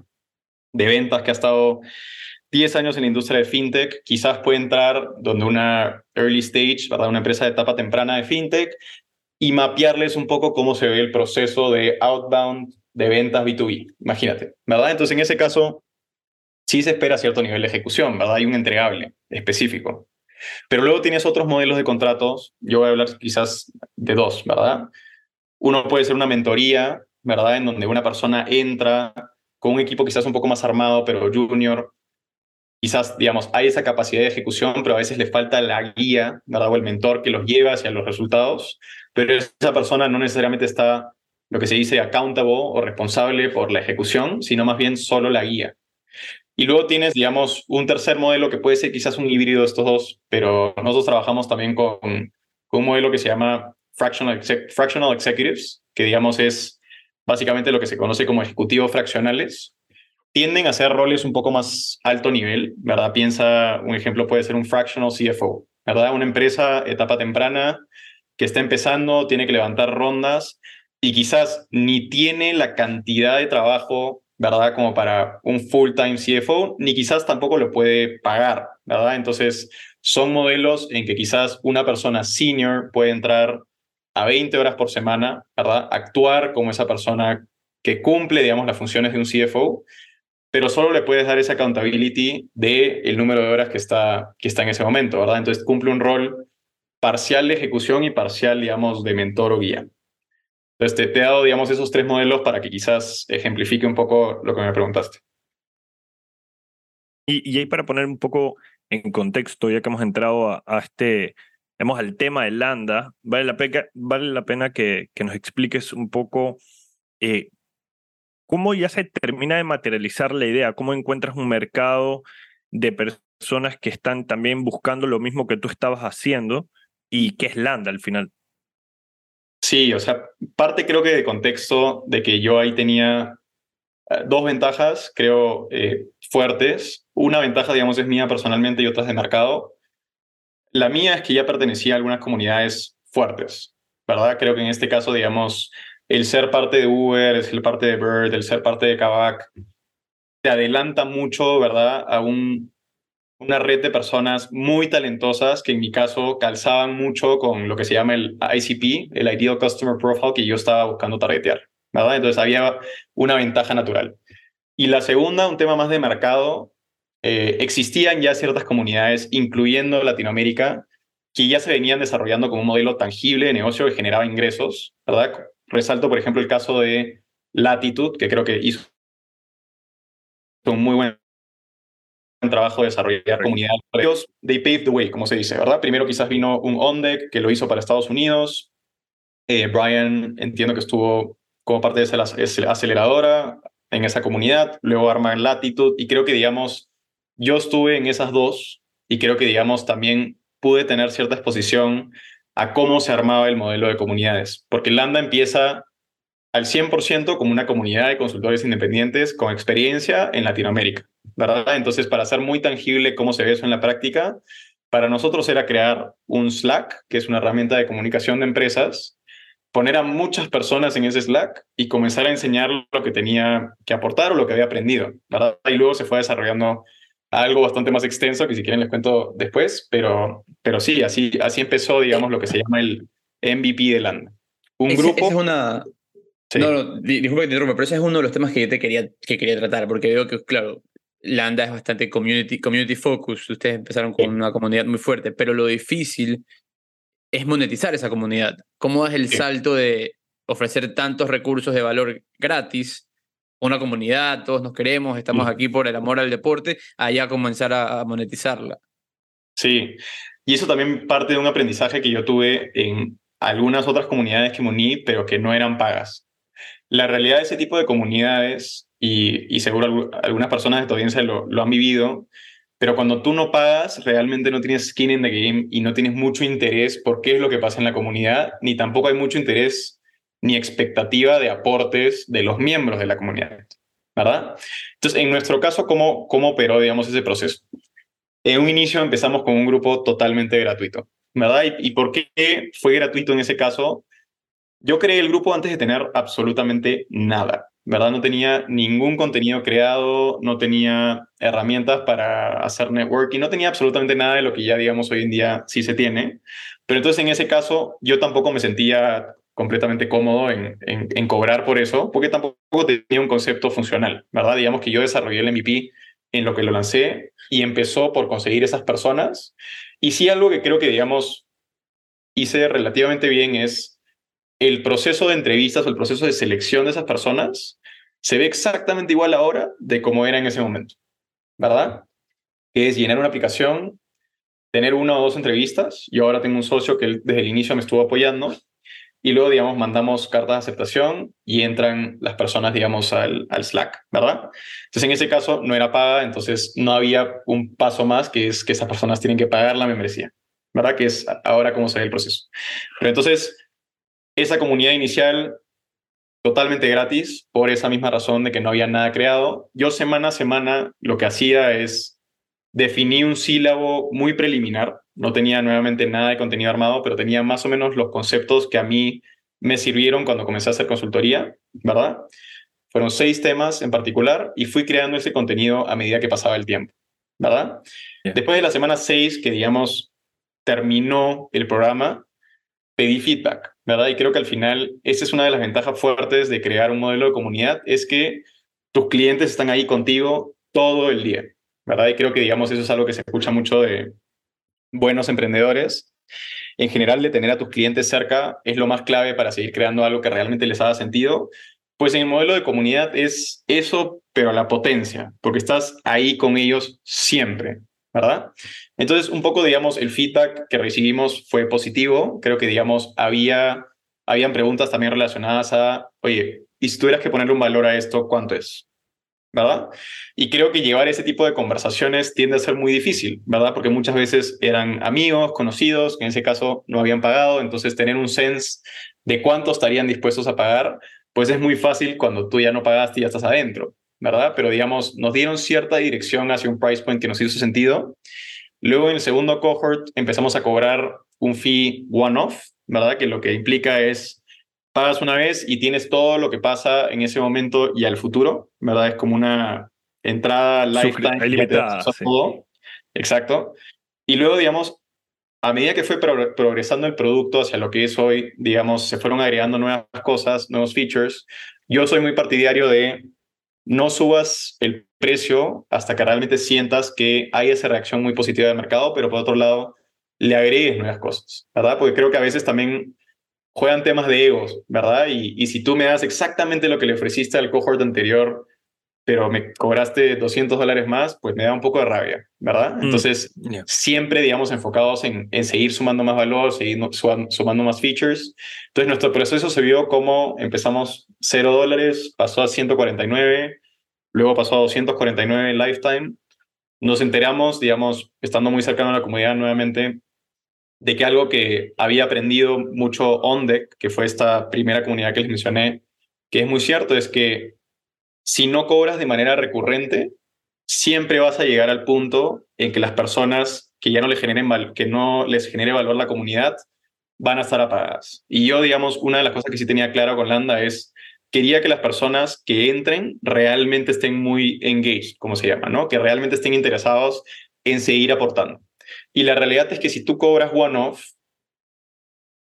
de ventas que ha estado 10 años en la industria de fintech, quizás puede entrar donde una early stage, ¿verdad? Una empresa de etapa temprana de fintech y mapearles un poco cómo se ve el proceso de outbound de ventas B2B. Imagínate, ¿verdad? Entonces, en ese caso, sí se espera cierto nivel de ejecución, ¿verdad? Hay un entregable específico. Pero luego tienes otros modelos de contratos, yo voy a hablar quizás de dos, ¿verdad? Uno puede ser una mentoría, ¿verdad? En donde una persona entra con un equipo quizás un poco más armado, pero junior, quizás, digamos, hay esa capacidad de ejecución, pero a veces le falta la guía, ¿verdad? O el mentor que los lleva hacia los resultados, pero esa persona no necesariamente está, lo que se dice, accountable o responsable por la ejecución, sino más bien solo la guía. Y luego tienes, digamos, un tercer modelo que puede ser quizás un híbrido de estos dos, pero nosotros trabajamos también con, con un modelo que se llama fractional, fractional executives, que digamos es básicamente lo que se conoce como ejecutivos fraccionales, tienden a ser roles un poco más alto nivel, ¿verdad? Piensa, un ejemplo puede ser un fractional CFO, ¿verdad? Una empresa etapa temprana que está empezando, tiene que levantar rondas y quizás ni tiene la cantidad de trabajo, ¿verdad? Como para un full-time CFO, ni quizás tampoco lo puede pagar, ¿verdad? Entonces, son modelos en que quizás una persona senior puede entrar a 20 horas por semana, ¿verdad? Actuar como esa persona que cumple, digamos, las funciones de un CFO, pero solo le puedes dar esa accountability de el número de horas que está, que está en ese momento, ¿verdad? Entonces cumple un rol parcial de ejecución y parcial, digamos, de mentor o guía. Entonces te, te he dado, digamos, esos tres modelos para que quizás ejemplifique un poco lo que me preguntaste. Y, ahí para poner un poco en contexto, ya que hemos entrado a, este, digamos, al tema de Landa, vale la pena, vale la pena que, que nos expliques un poco eh, cómo ya se termina de materializar la idea, cómo encuentras un mercado de personas que están también buscando lo mismo que tú estabas haciendo y qué es Landa al final. Sí, o sea, parte creo que de contexto de que yo ahí tenía eh, dos ventajas, creo, eh, fuertes. Una ventaja, digamos, es mía personalmente y otras de mercado. La mía es que ya pertenecía a algunas comunidades fuertes, ¿verdad? Creo que en este caso, digamos, el ser parte de Uber, el ser parte de Bird, el ser parte de Kavak, te adelanta mucho, ¿verdad? A un, una red de personas muy talentosas que en mi caso calzaban mucho con lo que se llama el ICP, el Ideal Customer Profile, que yo estaba buscando targetear, ¿verdad? Entonces había una ventaja natural. Y la segunda, un tema más de mercado, eh, existían ya ciertas comunidades, incluyendo Latinoamérica, que ya se venían desarrollando como un modelo tangible de negocio que generaba ingresos, ¿verdad? Resalto, por ejemplo, el caso de Latitude, que creo que hizo un muy buen trabajo de desarrollar comunidades. Ellos, they paved the way, como se dice, ¿verdad? Primero quizás vino un OnDeck que lo hizo para Estados Unidos. Eh, Brian, entiendo que estuvo como parte de esa ac- aceleradora en esa comunidad, luego arman Latitude y creo que, digamos, yo estuve en esas dos y creo que, digamos, también pude tener cierta exposición a cómo se armaba el modelo de comunidades, porque Lambda empieza al 100% como una comunidad de consultores independientes con experiencia en Latinoamérica, ¿verdad? Entonces, para hacer muy tangible cómo se ve eso en la práctica, para nosotros era crear un Slack, que es una herramienta de comunicación de empresas, poner a muchas personas en ese Slack y comenzar a enseñar lo que tenía que aportar o lo que había aprendido, ¿verdad? Y luego se fue desarrollando algo bastante más extenso que si quieren les cuento después, pero, pero sí, así, así empezó, digamos, lo que se llama el MVP de Landa. Un Ese- grupo... esa es una... Sí. No, no, di- disculpa que te interrumpa, pero ese es uno de los temas que yo te quería, que quería tratar, porque veo que, claro, Landa es bastante community, community focus, ustedes empezaron con una comunidad muy fuerte, pero lo difícil es monetizar esa comunidad. ¿Cómo es el Sí. salto de ofrecer tantos recursos de valor gratis una comunidad, todos nos queremos, estamos aquí por el amor al deporte, a ya comenzar a, a monetizarla? Sí, y eso también parte de un aprendizaje que yo tuve en algunas otras comunidades que me uní, pero que no eran pagas. La realidad de ese tipo de comunidades, y, y seguro algu- algunas personas de tu audiencia lo, lo han vivido, pero cuando tú no pagas, realmente no tienes skin in the game y no tienes mucho interés por qué es lo que pasa en la comunidad, ni tampoco hay mucho interés ni expectativa de aportes de los miembros de la comunidad, ¿verdad? Entonces, en nuestro caso, ¿cómo, cómo operó, digamos, ese proceso? En un inicio empezamos con un grupo totalmente gratuito, ¿verdad? ¿Y, y por qué fue gratuito en ese caso? Yo creé el grupo antes de tener absolutamente nada, ¿verdad? No tenía ningún contenido creado, no tenía herramientas para hacer networking, no tenía absolutamente nada de lo que ya, digamos, hoy en día sí se tiene. Pero entonces en ese caso yo tampoco me sentía completamente cómodo en, cobrar por eso, porque tampoco tenía un concepto funcional, ¿verdad? Digamos que yo desarrollé el MVP en lo que lo lancé y empezó por conseguir esas personas. Y sí algo que creo que, digamos, hice relativamente bien es el proceso de entrevistas o el proceso de selección de esas personas se ve exactamente igual ahora de cómo era en ese momento, ¿verdad? Que es llenar una aplicación, tener una o dos entrevistas. Yo ahora tengo un socio que desde el inicio me estuvo apoyando y luego, digamos, mandamos cartas de aceptación y entran las personas, digamos, al, al Slack, ¿verdad? Entonces, en ese caso no era paga, entonces no había un paso más que es que esas personas tienen que pagar la membresía, ¿verdad? Que es ahora cómo se ve el proceso. Pero entonces, esa comunidad inicial totalmente gratis por esa misma razón de que no había nada creado. Yo semana a semana lo que hacía es definir un sílabo muy preliminar. No tenía nuevamente nada de contenido armado, pero tenía más o menos los conceptos que a mí me sirvieron cuando comencé a hacer consultoría, ¿verdad? Fueron seis temas en particular y fui creando ese contenido a medida que pasaba el tiempo, ¿verdad? Yeah. Después de la semana seis, que digamos terminó el programa, pedí feedback, ¿verdad? Y creo que al final esa es una de las ventajas fuertes de crear un modelo de comunidad, es que tus clientes están ahí contigo todo el día, ¿verdad? Y creo que, digamos, eso es algo que se escucha mucho de buenos emprendedores. En general, de tener a tus clientes cerca es lo más clave para seguir creando algo que realmente les haga sentido. Pues en el modelo de comunidad es eso, pero la potencia, porque estás ahí con ellos siempre, ¿verdad? Entonces, un poco, digamos, el feedback que recibimos fue positivo. Creo que, digamos, había, habían preguntas también relacionadas a, oye, y si tuvieras que ponerle un valor a esto, ¿cuánto es? ¿Verdad? Y creo que llevar ese tipo de conversaciones tiende a ser muy difícil, ¿verdad? Porque muchas veces eran amigos, conocidos, que en ese caso no habían pagado, entonces tener un sense de cuánto estarían dispuestos a pagar, pues es muy fácil cuando tú ya no pagaste y ya estás adentro, ¿verdad? Pero digamos, nos dieron cierta dirección hacia un price point que nos hizo sentido. Luego en el segundo cohort empezamos a cobrar un fee one-off, ¿verdad? Que lo que implica es pagas una vez y tienes todo lo que pasa en ese momento y al futuro, ¿verdad? Es como una entrada lifetime. ilimitada, sí. todo. Exacto. Y luego, digamos, a medida que fue pro- progresando el producto hacia lo que es hoy, digamos, se fueron agregando nuevas cosas, nuevos features. Yo soy muy partidario de no subas el precio hasta que realmente sientas que hay esa reacción muy positiva del mercado, pero por otro lado, le agregues nuevas cosas, ¿verdad? Porque creo que a veces también juegan temas de egos, ¿verdad? Y, y si tú me das exactamente lo que le ofreciste al cohort anterior, pero me cobraste 200 dólares más, pues me da un poco de rabia, ¿verdad? Mm, Entonces, ya. siempre, digamos, enfocados en, en seguir sumando más valor, seguir sumando más features. Entonces, nuestro proceso se vio como empezamos 0 dólares, pasó a 149, luego pasó a 249 lifetime. Nos enteramos, digamos, estando muy cercano a la comunidad nuevamente, de que algo que había aprendido mucho OnDeck, que fue esta primera comunidad que les mencioné, que es muy cierto, es que si no cobras de manera recurrente, siempre vas a llegar al punto en que las personas que ya no les generen que no les genere valor la comunidad van a estar apagadas. Y yo, digamos, una de las cosas que sí tenía claro con Landa es quería que las personas que entren realmente estén muy engaged, como se llama, ¿no? Que realmente estén interesados en seguir aportando. Y la realidad es que si tú cobras one-off,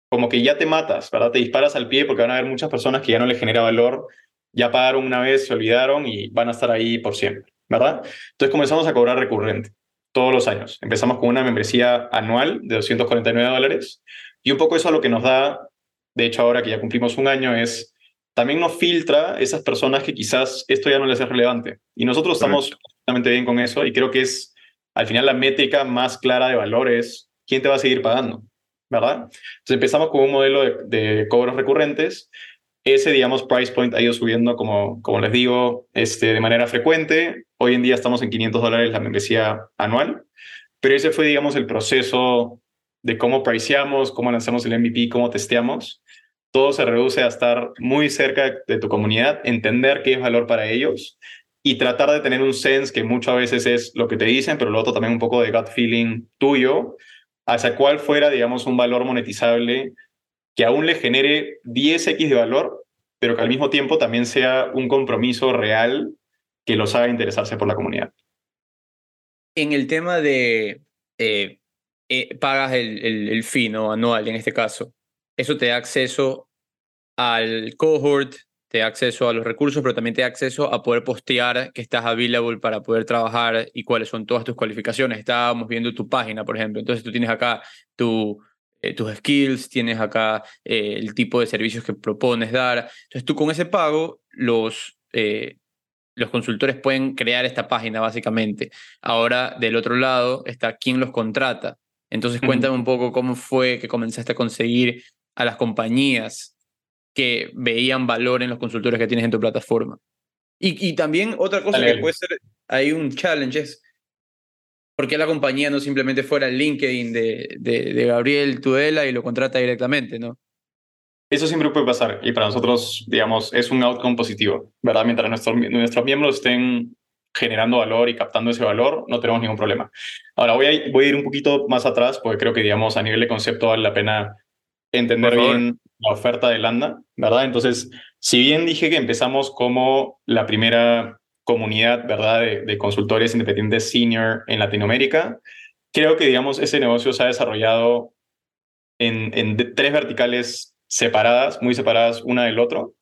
como que ya te matas, ¿verdad? Te disparas al pie porque van a haber muchas personas que ya no les genera valor, ya pagaron una vez, se olvidaron y van a estar ahí por siempre, ¿verdad? Entonces comenzamos a cobrar recurrente todos los años. Empezamos con una membresía anual de 249 dólares y un poco eso a lo que nos da, de hecho ahora que ya cumplimos un año, es también nos filtra esas personas que quizás esto ya no les es relevante. Y nosotros estamos perfectamente bien con eso y creo que es al final la métrica más clara de valor es quién te va a seguir pagando, ¿verdad? Entonces empezamos con un modelo de, cobros recurrentes. Ese, digamos, price point ha ido subiendo, como, como les digo, este, de manera frecuente. Hoy en día estamos en 500 dólares la membresía anual, pero ese fue, digamos, el proceso de cómo priceamos, cómo lanzamos el MVP, cómo testeamos. Todo se reduce a estar muy cerca de tu comunidad, entender qué es valor para ellos y tratar de tener un sense que muchas veces es lo que te dicen, pero lo otro también un poco de gut feeling tuyo, hacia cuál fuera, digamos, un valor monetizable que aún le genere 10x de valor, pero que al mismo tiempo también sea un compromiso real que los haga interesarse por la comunidad. En el tema de eh, eh, pagas el, el, el anual, en este caso, eso te da acceso al cohort, te da acceso a los recursos, pero también te da acceso a poder postear que estás available para poder trabajar y cuáles son todas tus cualificaciones. Estábamos viendo tu página, por ejemplo. Entonces tú tienes acá tu, eh, tus skills, tienes acá eh, el tipo de servicios que propones dar. Entonces tú con ese pago, los, eh, los consultores pueden crear esta página básicamente. Ahora del otro lado está quién los contrata. Entonces cuéntame un poco cómo fue que comenzaste a conseguir a las compañías que veían valor en los consultores que tienes en tu plataforma. Y, y también otra cosa Dale, que puede ser, hay un challenge es, ¿por qué la compañía no simplemente fuera el LinkedIn de, de, de Gabriel Tudela y lo contrata directamente, no? Eso siempre puede pasar y para nosotros, digamos, es un outcome positivo, ¿verdad? Mientras nuestros, nuestros miembros estén generando valor y captando ese valor, no tenemos ningún problema. Ahora, voy a, voy a ir un poquito más atrás porque creo que, digamos, a nivel de concepto vale la pena entender bien la oferta de Landa, ¿verdad? Entonces, si bien dije que empezamos como la primera comunidad, ¿verdad?, de, de consultores independientes senior en Latinoamérica, creo que, digamos, ese negocio se ha desarrollado en, en de- tres verticales separadas, muy separadas una del otro.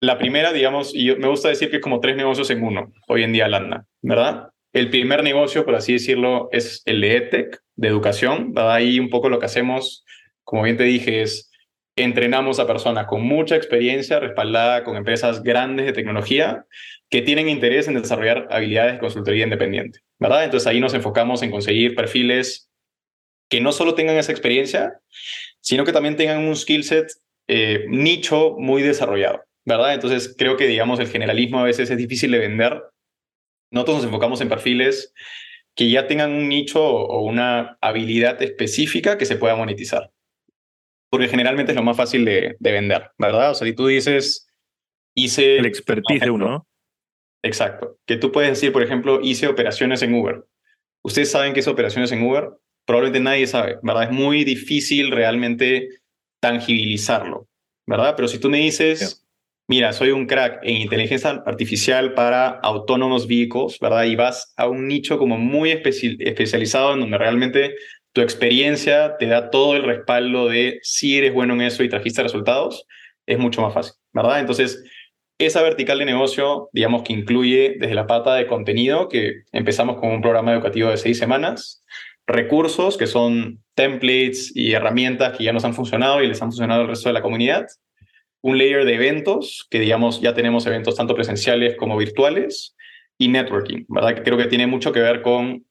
La primera, digamos, y yo- me gusta decir que es como tres negocios en uno, hoy en día Landa, ¿verdad? El primer negocio, por así decirlo, es el de EdTech, de educación, ¿verdad? Ahí un poco lo que hacemos, como bien te dije, es entrenamos a personas con mucha experiencia respaldada con empresas grandes de tecnología que tienen interés en desarrollar habilidades de consultoría independiente, ¿verdad? Entonces ahí nos enfocamos en conseguir perfiles que no solo tengan esa experiencia, sino que también tengan un skill set eh, nicho muy desarrollado, ¿verdad? Entonces creo que, digamos, el generalismo a veces es difícil de vender. Nosotros nos enfocamos en perfiles que ya tengan un nicho o una habilidad específica que se pueda monetizar. Porque generalmente es lo más fácil de, de vender, ¿verdad? O sea, si tú dices, hice... El expertise de uno, ¿no? Exacto. Que tú puedes decir, por ejemplo, hice operaciones en Uber. ¿Ustedes saben qué es operaciones en Uber? Probablemente nadie sabe, ¿verdad? Es muy difícil realmente tangibilizarlo, ¿verdad? Pero si tú me dices, mira, soy un crack en inteligencia artificial para autónomos vehicles, ¿verdad? Y vas a un nicho como muy especi- especializado en donde realmente tu experiencia te da todo el respaldo de si eres bueno en eso y trajiste resultados, es mucho más fácil, ¿verdad? Entonces, esa vertical de negocio, digamos que incluye desde la pata de contenido, que empezamos con un programa educativo de seis semanas, recursos, que son templates y herramientas que ya nos han funcionado y les han funcionado al resto de la comunidad, un layer de eventos, que digamos ya tenemos eventos tanto presenciales como virtuales, y networking, ¿verdad? Que creo que tiene mucho que ver con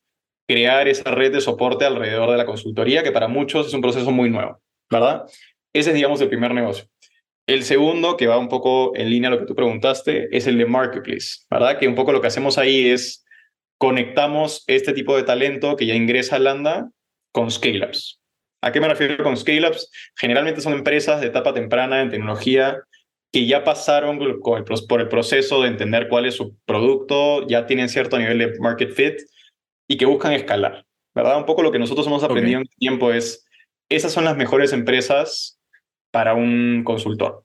crear esa red de soporte alrededor de la consultoría, que para muchos es un proceso muy nuevo, ¿verdad? Ese es, digamos, el primer negocio. El segundo, que va un poco en línea a lo que tú preguntaste, es el de Marketplace, ¿verdad? Que un poco lo que hacemos ahí es conectamos este tipo de talento que ya ingresa a Landa con scale-ups. ¿A qué me refiero con scale-ups? Generalmente son empresas de etapa temprana en tecnología que ya pasaron por el proceso de entender cuál es su producto, ya tienen cierto nivel de market fit y que buscan escalar, ¿verdad? Un poco lo que nosotros hemos aprendido en el tiempo es, esas son las mejores empresas para un consultor.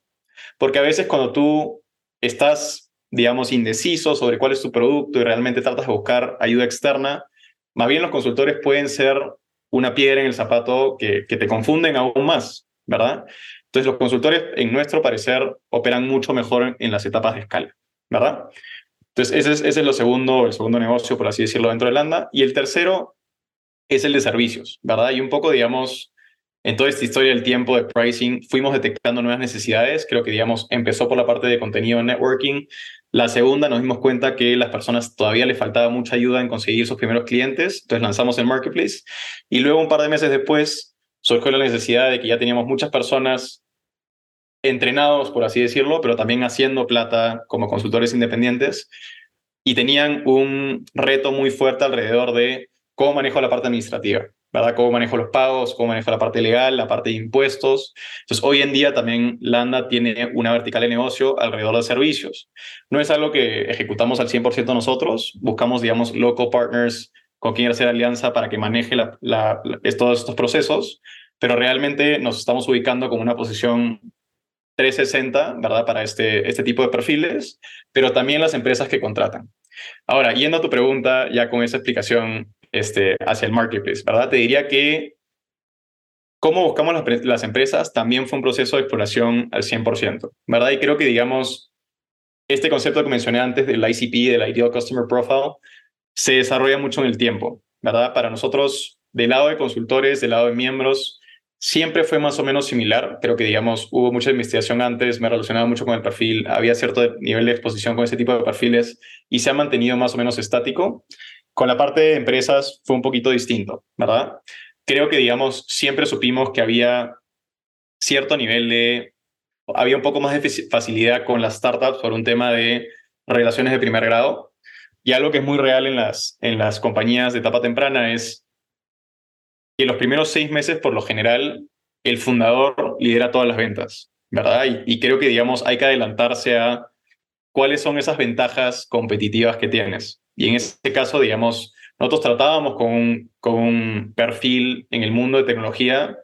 Porque a veces cuando tú estás, digamos, indeciso sobre cuál es tu producto y realmente tratas de buscar ayuda externa, más bien los consultores pueden ser una piedra en el zapato que, que te confunden aún más, ¿verdad? Entonces los consultores, en nuestro parecer, operan mucho mejor en, las etapas de escala, ¿verdad? Entonces ese es, ese es lo segundo, el segundo negocio, por así decirlo, dentro de Landa. Y el tercero es el de servicios, ¿verdad? Y un poco, digamos, en toda esta historia del tiempo de pricing, fuimos detectando nuevas necesidades. Creo que, digamos, empezó por la parte de contenido en networking. La segunda, nos dimos cuenta que las personas todavía les faltaba mucha ayuda en conseguir sus primeros clientes. Entonces lanzamos el marketplace. Y luego, un par de meses después, surgió la necesidad de que ya teníamos muchas personas entrenados, por así decirlo, pero también haciendo plata como consultores independientes. Y tenían un reto muy fuerte alrededor de cómo manejo la parte administrativa. ¿verdad? Cómo manejo los pagos, cómo manejo la parte legal, la parte de impuestos. Entonces, hoy en día también Landa tiene una vertical de negocio alrededor de servicios. No es algo que ejecutamos al 100% nosotros, buscamos, digamos, local partners con quien hacer alianza para que maneje la, la, todos estos procesos, pero realmente nos estamos ubicando como una posición 360, ¿verdad? Para este, este tipo de perfiles, pero también las empresas que contratan. Ahora, yendo a tu pregunta, ya con esa explicación este, hacia el marketplace, ¿verdad? Te diría que cómo buscamos las, las empresas también fue un proceso de exploración al 100%, ¿verdad? Y creo que, digamos, este concepto que mencioné antes del ICP, del Ideal Customer Profile, se desarrolla mucho en el tiempo, ¿verdad? Para nosotros, del lado de consultores, del lado de miembros, siempre fue más o menos similar. Creo que, digamos, hubo mucha investigación antes, me relacionaba mucho con el perfil, había cierto nivel de exposición con ese tipo de perfiles y se ha mantenido más o menos estático. Con la parte de empresas fue un poquito distinto, ¿verdad? Creo que, digamos, siempre supimos que había cierto nivel de, había un poco más de facilidad con las startups por un tema de relaciones de primer grado. Y algo que es muy real en las, en las compañías de etapa temprana es que en los primeros seis meses, por lo general, el fundador lidera todas las ventas, ¿verdad? Y, y creo que, digamos, hay que adelantarse a cuáles son esas ventajas competitivas que tienes. Y en ese caso, digamos, nosotros tratábamos con un, con un perfil en el mundo de tecnología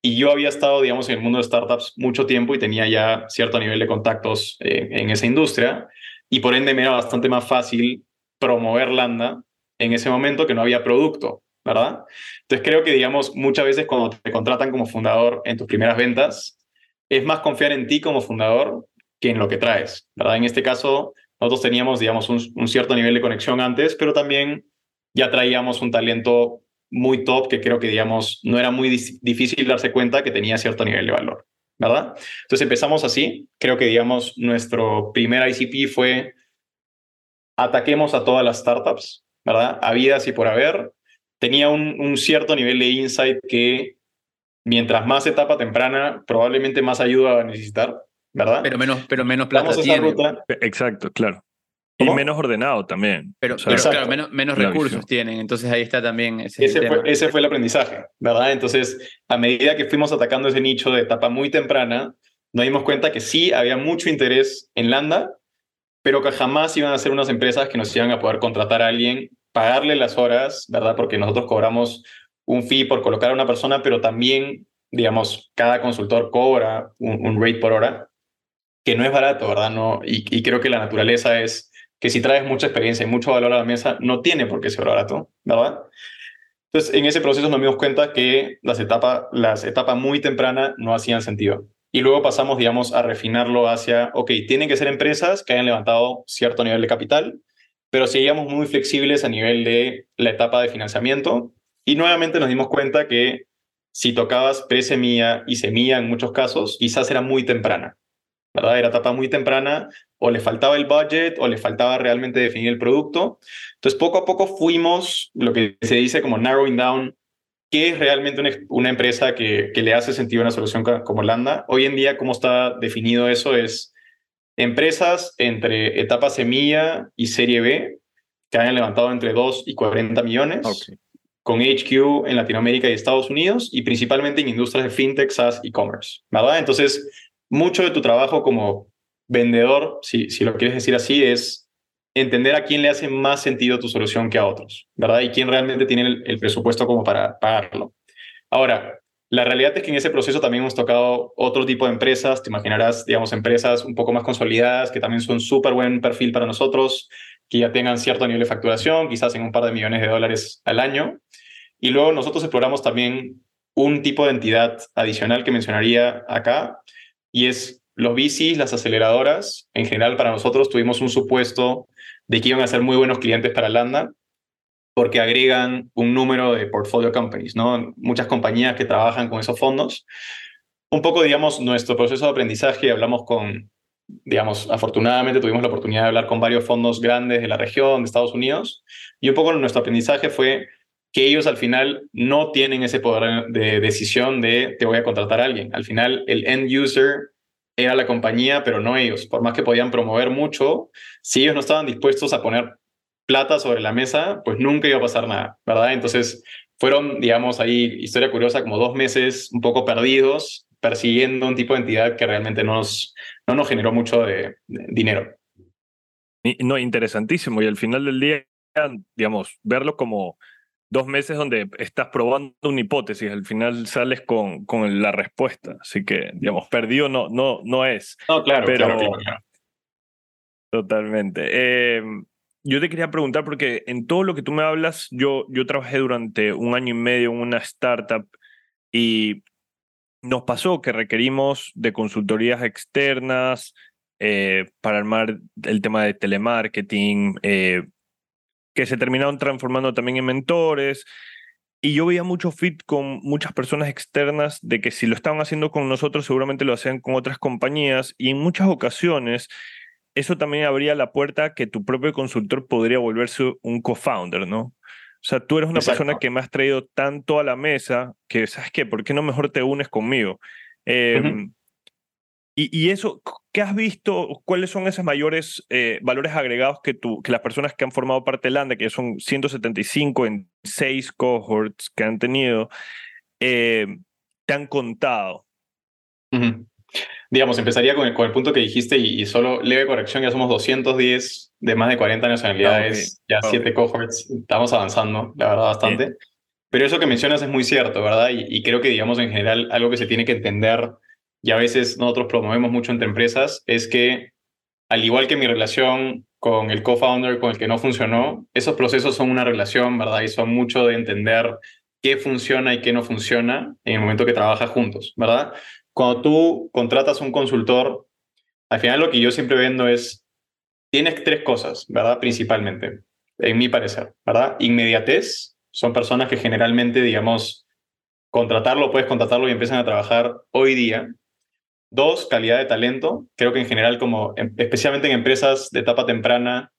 y yo había estado, digamos, en el mundo de startups mucho tiempo y tenía ya cierto nivel de contactos eh, en esa industria y por ende me era bastante más fácil promover Landa en ese momento que no había producto, ¿verdad? Entonces creo que, digamos, muchas veces cuando te contratan como fundador en tus primeras ventas, es más confiar en ti como fundador que en lo que traes, ¿verdad? En este caso, nosotros teníamos, digamos, un, cierto nivel de conexión antes, pero también ya traíamos un talento muy top que creo que, digamos, no era muy difícil darse cuenta que tenía cierto nivel de valor, ¿verdad? Entonces empezamos así. Creo que, digamos, nuestro primer ICP fue ataquemos a todas las startups, ¿verdad? Habidas y por haber. Tenía un, un cierto nivel de insight que mientras más etapa temprana, probablemente más ayuda va a necesitar, ¿verdad? Pero menos, pero menos plata tiene. Exacto, claro. Y menos ordenado también. Pero, claro, menos, menos recursos tienen, entonces ahí está también ese, ese, fue, ese fue el aprendizaje, ¿verdad? Entonces, a medida que fuimos atacando ese nicho de etapa muy temprana, nos dimos cuenta que sí había mucho interés en Landa, pero que jamás iban a ser unas empresas que nos iban a poder contratar a alguien, pagarle las horas, ¿verdad? Porque nosotros cobramos un fee por colocar a una persona, pero también, digamos, cada consultor cobra un, rate por hora que no es barato, ¿verdad? No, y, creo que la naturaleza es que si traes mucha experiencia y mucho valor a la mesa, no tiene por qué ser barato, ¿verdad? Entonces, en ese proceso nos dimos cuenta que las etapas, las etapas muy tempranas no hacían sentido. Y luego pasamos, digamos, a refinarlo hacia, ok, tienen que ser empresas que hayan levantado cierto nivel de capital, pero seguíamos muy flexibles a nivel de la etapa de financiamiento. Y nuevamente nos dimos cuenta que si tocabas pre-semilla y semilla en muchos casos, quizás era muy temprana. ¿verdad? Era etapa muy temprana, o le faltaba el budget, o le faltaba realmente definir el producto. Entonces, poco a poco fuimos, lo que se dice como narrowing down, qué es realmente una, una empresa que, que le hace sentido una solución co- como Landa. Hoy en día, cómo está definido eso es empresas entre etapa semilla y serie B, que hayan levantado entre 2 y 40 millones con HQ en Latinoamérica y Estados Unidos y principalmente en industrias de fintech, SaaS, e-commerce, ¿verdad? Entonces, mucho de tu trabajo como vendedor, si, si lo quieres decir así, es entender a quién le hace más sentido tu solución que a otros, ¿verdad? Y quién realmente tiene el, el presupuesto como para pagarlo. Ahora, la realidad es que en ese proceso también hemos tocado otro tipo de empresas, te imaginarás, digamos, empresas un poco más consolidadas que también son súper buen perfil para nosotros, que ya tengan cierto nivel de facturación, quizás en un par de millones de dólares al año. Y luego nosotros exploramos también un tipo de entidad adicional que mencionaría acá, y es los VCs, las aceleradoras. En general, para nosotros tuvimos un supuesto de que iban a ser muy buenos clientes para Landa, porque agregan un número de portfolio companies, ¿no? Muchas compañías que trabajan con esos fondos. Un poco, digamos, nuestro proceso de aprendizaje, hablamos con, digamos, afortunadamente tuvimos la oportunidad de hablar con varios fondos grandes de la región, de Estados Unidos, y un poco nuestro aprendizaje fue que ellos al final no tienen ese poder de decisión de te voy a contratar a alguien. Al final el end user era la compañía, pero no ellos. Por más que podían promover mucho, si ellos no estaban dispuestos a poner plata sobre la mesa, pues nunca iba a pasar nada, ¿verdad? Entonces fueron, digamos, ahí, historia curiosa, como dos meses un poco perdidos, persiguiendo un tipo de entidad que realmente no nos, no nos generó mucho de, de dinero. No, interesantísimo. Y al final del día, digamos, verlo como dos meses donde estás probando una hipótesis, al final sales con, con la respuesta. Así que, digamos, perdido no, no, no es. No, claro, Pero- claro, claro, claro. Totalmente. Eh, yo te quería preguntar, porque en todo lo que tú me hablas, yo, yo trabajé durante un año y medio en una startup y nos pasó que requerimos de consultorías externas eh, para armar el tema de telemarketing, eh, que se terminaron transformando también en mentores. Y yo veía mucho fit con muchas personas externas de que si lo estaban haciendo con nosotros, seguramente lo hacían con otras compañías. Y en muchas ocasiones, eso también abría la puerta que tu propio consultor podría volverse un co-founder, ¿no? O sea, tú eres una Exacto. persona que me has traído tanto a la mesa que, ¿sabes qué? ¿Por qué no mejor te unes conmigo? Eh, Ujú. y, y eso, ¿qué has visto? ¿Cuáles son esos mayores eh, valores agregados que, tú, que las personas que han formado parte de Landa, que son 175 en seis cohorts que han tenido, eh, te han contado? Ujú. Digamos, empezaría con el, con el punto que dijiste y, y solo leve corrección, ya somos 210 de más de 40 nacionalidades, ya ok. 7 cohorts, estamos avanzando, la verdad, bastante. Pero eso que mencionas es muy cierto, ¿verdad? Y, y creo que, digamos, en general, algo que se tiene que entender, y a veces nosotros promovemos mucho entre empresas, es que al igual que mi relación con el co-founder con el que no funcionó, esos procesos son una relación, ¿verdad? Y son mucho de entender qué funciona y qué no funciona en el momento que trabajas juntos, ¿verdad? Cuando tú contratas un consultor, al final lo que yo siempre vendo es, tienes tres cosas, ¿verdad? Principalmente, en mi parecer, ¿verdad? Inmediatez, son personas que generalmente, digamos, contratarlo, puedes contratarlo y empiezan a trabajar hoy día. Dos, calidad de talento. Creo que en general, como em- especialmente en empresas de etapa temprana,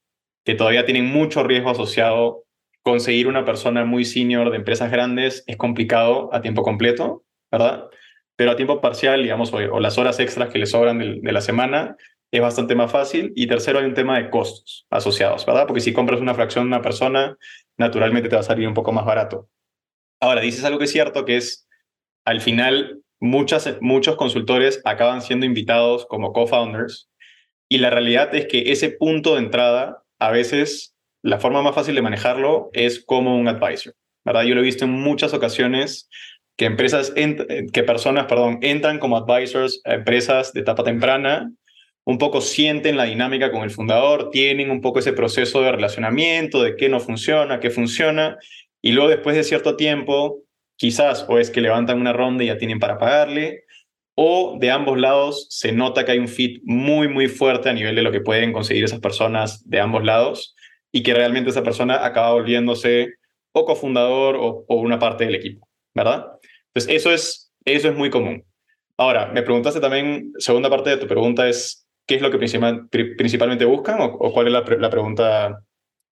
que todavía tienen mucho riesgo asociado, conseguir una persona muy senior de empresas grandes es complicado a tiempo completo, ¿verdad? Pero a tiempo parcial, digamos, o, las horas extras que le sobran de, la semana, es bastante más fácil. Y tercero, hay un tema de costos asociados, ¿verdad? Porque si compras una fracción de una persona, naturalmente te va a salir un poco más barato. Ahora, dices algo que es cierto, que es, al final, muchas, muchos consultores acaban siendo invitados como co-founders y la realidad es que ese punto de entrada, a veces, la forma más fácil de manejarlo es como un advisor, ¿verdad? Yo lo he visto en muchas ocasiones que empresas, eh, que personas, perdón, entran como advisors a empresas de etapa temprana, un poco sienten la dinámica con el fundador, tienen un poco ese proceso de relacionamiento, de qué no funciona, qué funciona, y luego después de cierto tiempo, quizás o es que levantan una ronda y ya tienen para pagarle, o de ambos lados se nota que hay un fit muy, muy fuerte a nivel de lo que pueden conseguir esas personas de ambos lados y que realmente esa persona acaba volviéndose o cofundador o, o una parte del equipo, ¿verdad? Entonces, eso es, eso es muy común. Ahora, me preguntaste también, segunda parte de tu pregunta es, ¿qué es lo que principal- pri- principalmente buscan o, o cuál es la, la pregunta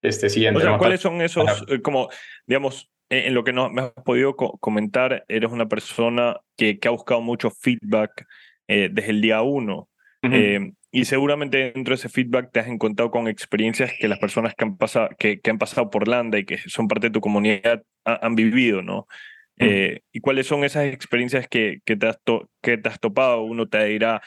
este, siguiente? O sea. ¿cuáles son esos, Ajá. eh, como, digamos, en, lo que no me has podido co- comentar, eres una persona que, que ha buscado mucho feedback eh, desde el día uno. Ujú. Eh, y seguramente dentro de ese feedback te has encontrado con experiencias que las personas que han pasado, que, que han pasado por Landa y que son parte de tu comunidad ha- han vivido, ¿no? Eh, ¿Y cuáles son esas experiencias que, que, te has que te has topado? Uno te dirá,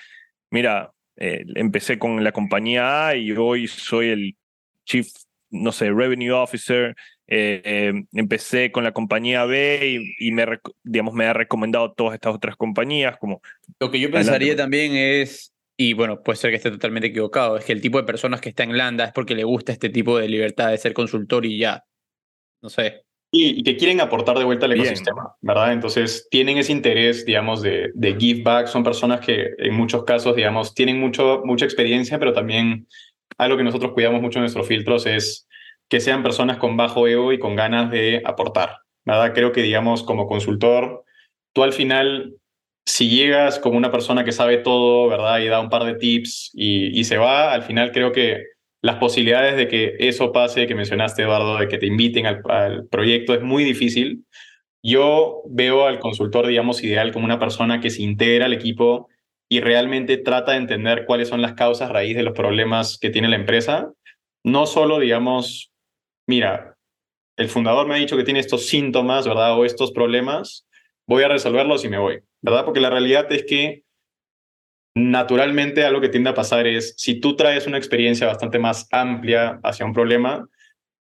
mira, eh, empecé con la compañía A y hoy soy el Chief, no sé, Revenue Officer. eh, empecé con la compañía B y, y me, digamos, me ha recomendado todas estas otras compañías, como Lo que yo pensaría pues. también es, y bueno, puede ser que esté totalmente equivocado, es que el tipo de personas que está en Landa es porque le gusta este tipo de libertad de ser consultor y ya. No sé. Y, y que quieren aportar de vuelta al Bien. ecosistema, ¿verdad? Entonces, tienen ese interés, digamos, de, de give back. Son personas que en muchos casos, digamos, tienen mucho, mucha experiencia, pero también algo que nosotros cuidamos mucho en nuestros filtros es que sean personas con bajo ego y con ganas de aportar, ¿verdad? Creo que, digamos, como consultor, tú al final, si llegas como una persona que sabe todo, ¿verdad? Y da un par de tips y, y se va, al final creo que las posibilidades de que eso pase, que mencionaste, Eduardo, de que te inviten al, al proyecto, es muy difícil. Yo veo al consultor, digamos, ideal como una persona que se integra al equipo y realmente trata de entender cuáles son las causas raíz de los problemas que tiene la empresa. No solo, digamos, mira, el fundador me ha dicho que tiene estos síntomas, ¿verdad? O estos problemas, voy a resolverlos y me voy, ¿verdad? Porque la realidad es que naturalmente algo que tiende a pasar es, si tú traes una experiencia bastante más amplia hacia un problema,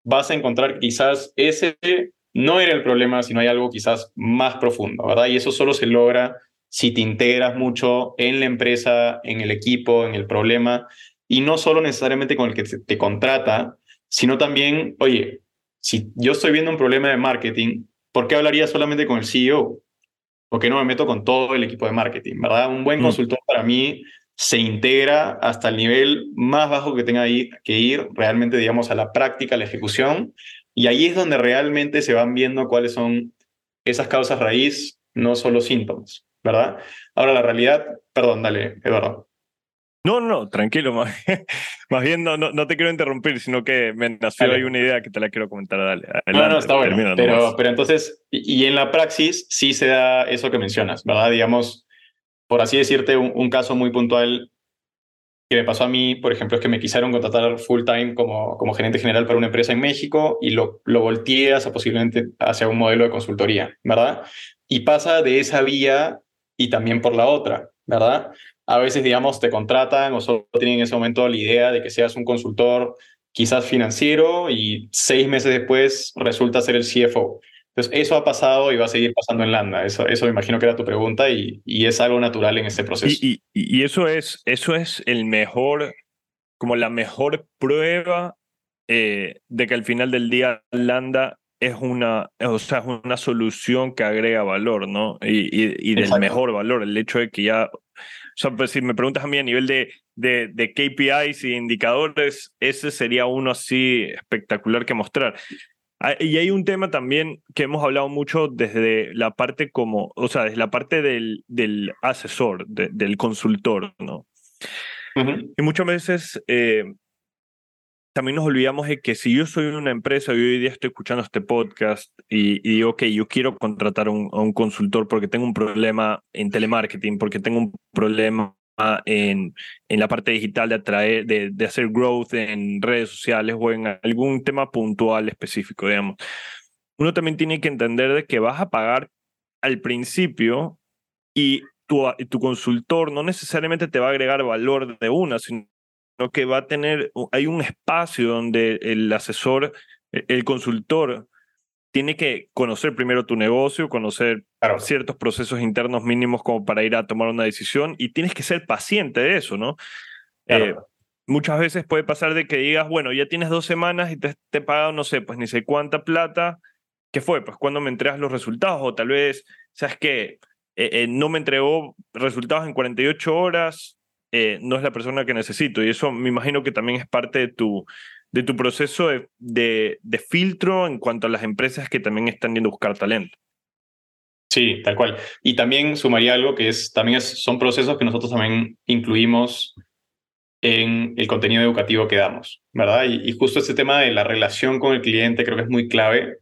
vas a encontrar quizás ese no era el problema, sino hay algo quizás más profundo, ¿verdad? Y eso solo se logra si te integras mucho en la empresa, en el equipo, en el problema, y no solo necesariamente con el que te contrata, sino también, oye, si yo estoy viendo un problema de marketing, ¿por qué hablaría solamente con el CEO? ¿Por qué no me meto con todo el equipo de marketing? ¿Verdad? Un buen Mm. consultor para mí se integra hasta el nivel más bajo que tenga que ir, realmente, digamos, a la práctica, a la ejecución, y ahí es donde realmente se van viendo cuáles son esas causas raíz, no solo síntomas, ¿verdad? Ahora, la realidad, perdón, dale, Eduardo. No, no, no, tranquilo. <laughs> Más, más bien no, no, no te quiero interrumpir, sino que me nació ahí una idea que te la quiero comentar. Dale, No, adelante, no, está bueno. Pero, entonces, y, y en la praxis sí se da eso que mencionas, ¿verdad? Digamos, por así decirte, un, un caso muy puntual que me pasó a mí, por ejemplo, es que me quisieron contratar full time como, como gerente general para una empresa en México y lo, lo volteé hacia posiblemente hacia un modelo de consultoría, ¿verdad? Y pasa de esa vía y también por la otra, ¿verdad? A veces, digamos, te contratan o solo tienen en ese momento la idea de que seas un consultor quizás financiero y seis meses después resulta ser el CFO. Entonces, eso ha pasado y va a seguir pasando en Landa. Eso, eso me imagino que era tu pregunta y, y es algo natural en este proceso. Y, y, y eso es, eso es el mejor, como la mejor prueba eh, de que al final del día Landa es una, o sea, es una solución que agrega valor, ¿no? Y, y, y del Exacto. mejor valor, el hecho de que ya, sea, pues si me preguntas a mí a nivel de, de, de KPIs y indicadores, ese sería uno así espectacular que mostrar. Ah, Y hay un tema también que hemos hablado mucho desde la parte como, o sea, desde la parte del, del asesor, de- del consultor, ¿no? Ujú. Y muchas veces eh, también nos olvidamos de que si yo soy una empresa y hoy día estoy escuchando este podcast y, y digo, ok, yo quiero contratar a un, a un consultor porque tengo un problema en telemarketing, porque tengo un problema en, en la parte digital de atraer, de, de hacer growth en redes sociales o en algún tema puntual específico, digamos. Uno también tiene que entender de que vas a pagar al principio y tu, tu consultor no necesariamente te va a agregar valor de una, sino que va a tener, hay un espacio donde el asesor, el el consultor, tiene que conocer primero tu negocio, conocer Claro. ciertos procesos internos mínimos como para ir a tomar una decisión y tienes que ser paciente de eso, ¿no? Claro. Eh, muchas veces puede pasar de que digas, bueno, ya tienes dos semanas y te, te he pagado, no sé, pues ni sé cuánta plata. ¿Qué fue? Pues cuando me entregas los resultados o tal vez, ¿sabes qué? Eh, eh, no me entregó resultados en 48 horas, eh, no es la persona que necesito. Y eso me imagino que también es parte de tu, de tu proceso de, de, filtro en cuanto a las empresas que también están yendo a buscar talento. Sí, tal cual. Y también sumaría algo que es, también son procesos que nosotros también incluimos en el contenido educativo que damos, ¿verdad? Y, y justo este tema de la relación con el cliente creo que es muy clave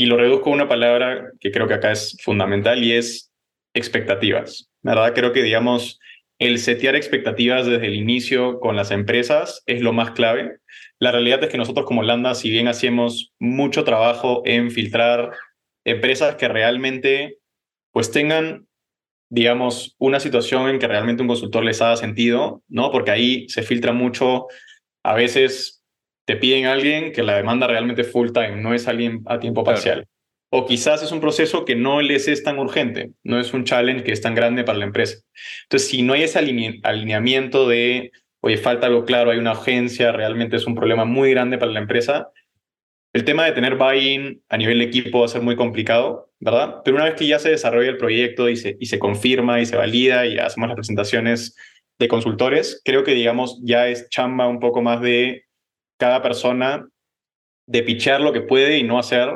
y lo reduzco a una palabra que creo que acá es fundamental y es expectativas, ¿verdad? Creo que, digamos, el setear expectativas desde el inicio con las empresas es lo más clave. La realidad es que nosotros como Landa, si bien hacemos mucho trabajo en filtrar empresas que realmente pues tengan, digamos, una situación en que realmente un consultor les haga sentido, ¿no? Porque ahí se filtra mucho, a veces te piden a alguien que la demanda realmente full time, no es alguien a tiempo parcial. O quizás es un proceso que no les es tan urgente, no es un challenge que es tan grande para la empresa. Entonces, si no hay ese aline alineamiento de, oye, falta algo claro, hay una urgencia, realmente es un problema muy grande para la empresa, el tema de tener buy-in a nivel de equipo va a ser muy complicado, ¿verdad? Pero una vez que ya se desarrolla el proyecto y se, y se confirma y se valida y hacemos las presentaciones de consultores, creo que, digamos, ya es chamba un poco más de cada persona de pichar lo que puede y no hacer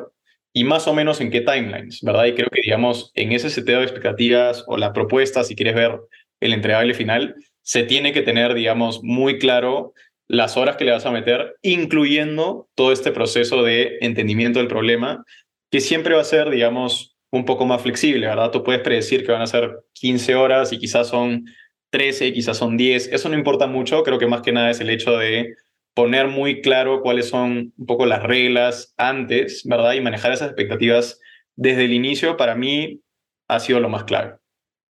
y más o menos en qué timelines, ¿verdad? Y creo que, digamos, en ese seteo de expectativas o la propuesta, si quieres ver el entregable final, se tiene que tener, digamos, muy claro las horas que le vas a meter, incluyendo todo este proceso de entendimiento del problema, que siempre va a ser, digamos, un poco más flexible, ¿verdad? Tú puedes predecir que van a ser 15 horas y quizás son 13, quizás son 10. Eso no importa mucho, creo que más que nada es el hecho de poner muy claro cuáles son un poco las reglas antes, ¿verdad? Y manejar esas expectativas desde el inicio, para mí, ha sido lo más clave.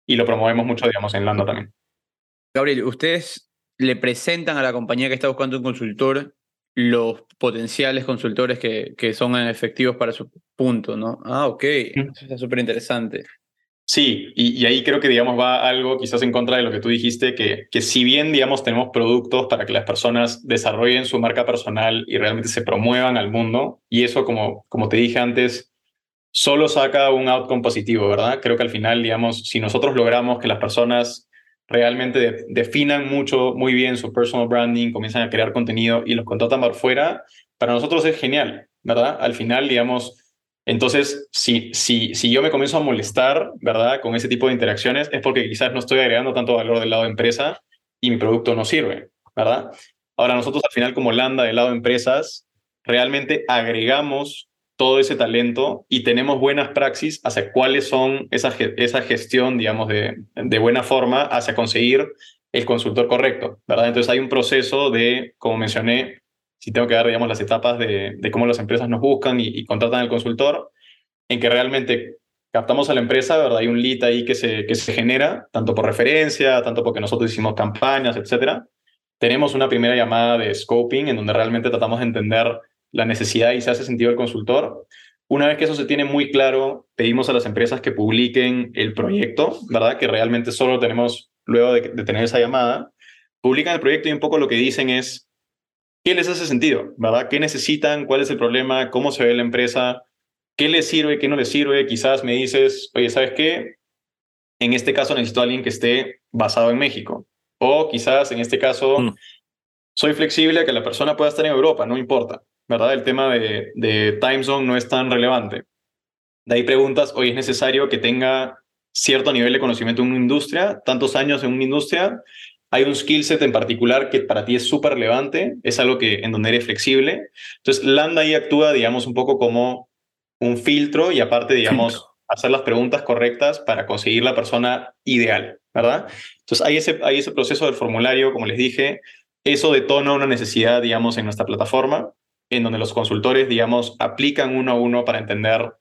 Y lo promovemos mucho, digamos, en Lando también. Gabriel, ustedes le presentan a la compañía que está buscando un consultor los potenciales consultores que, que son efectivos para su punto, ¿no? Ah, ok, eso está súper interesante. Sí, y, ahí creo que, digamos, va algo quizás en contra de lo que tú dijiste, que, que si bien, digamos, tenemos productos para que las personas desarrollen su marca personal y realmente se promuevan al mundo, y eso, como, como te dije antes, solo saca un outcome positivo, ¿verdad? Creo que al final, digamos, si nosotros logramos que las personas realmente de, definan mucho, muy bien su personal branding, comienzan a crear contenido y los contratan por fuera, para nosotros es genial, ¿verdad? Al final, digamos, entonces, si, si, si yo me comienzo a molestar, ¿verdad? Con ese tipo de interacciones, es porque quizás no estoy agregando tanto valor del lado de empresa y mi producto no sirve, ¿verdad? Ahora, nosotros al final, como Landa, del lado de empresas, realmente agregamos todo ese talento y tenemos buenas praxis hacia cuáles son esa, esa gestión, digamos, de, de buena forma hacia conseguir el consultor correcto, ¿verdad? Entonces hay un proceso de, como mencioné, si tengo que dar, digamos, las etapas de, de cómo las empresas nos buscan y, y, contratan al consultor, en que realmente captamos a la empresa, ¿verdad? Hay un lead ahí que se, que se genera, tanto por referencia, tanto porque nosotros hicimos campañas, etcétera. Tenemos una primera llamada de scoping en donde realmente tratamos de entender la necesidad y se hace sentido el consultor. Una vez que eso se tiene muy claro, pedimos a las empresas que publiquen el proyecto, ¿verdad? Que realmente solo tenemos, luego de, de tener esa llamada, publican el proyecto y un poco lo que dicen es, ¿qué les hace sentido? ¿Verdad? ¿Qué necesitan? ¿Cuál es el problema? ¿Cómo se ve la empresa? ¿Qué les sirve? ¿Qué no les sirve? Quizás me dices, oye, ¿sabes qué? En este caso necesito a alguien que esté basado en México. O quizás en este caso mm. soy flexible a que la persona pueda estar en Europa, no importa. ¿verdad? El tema de, de time zone no es tan relevante. De ahí preguntas, hoy es necesario que tenga cierto nivel de conocimiento en una industria, tantos años en una industria, hay un skill set en particular que para ti es súper relevante, es algo que en donde eres flexible. Entonces, Landa ahí actúa, digamos, un poco como un filtro y aparte, digamos, filtro. hacer las preguntas correctas para conseguir la persona ideal, ¿verdad? Entonces, hay ese, hay ese proceso del formulario, como les dije, eso detona una necesidad, digamos, en nuestra plataforma en donde los consultores, digamos, aplican uno a uno para entender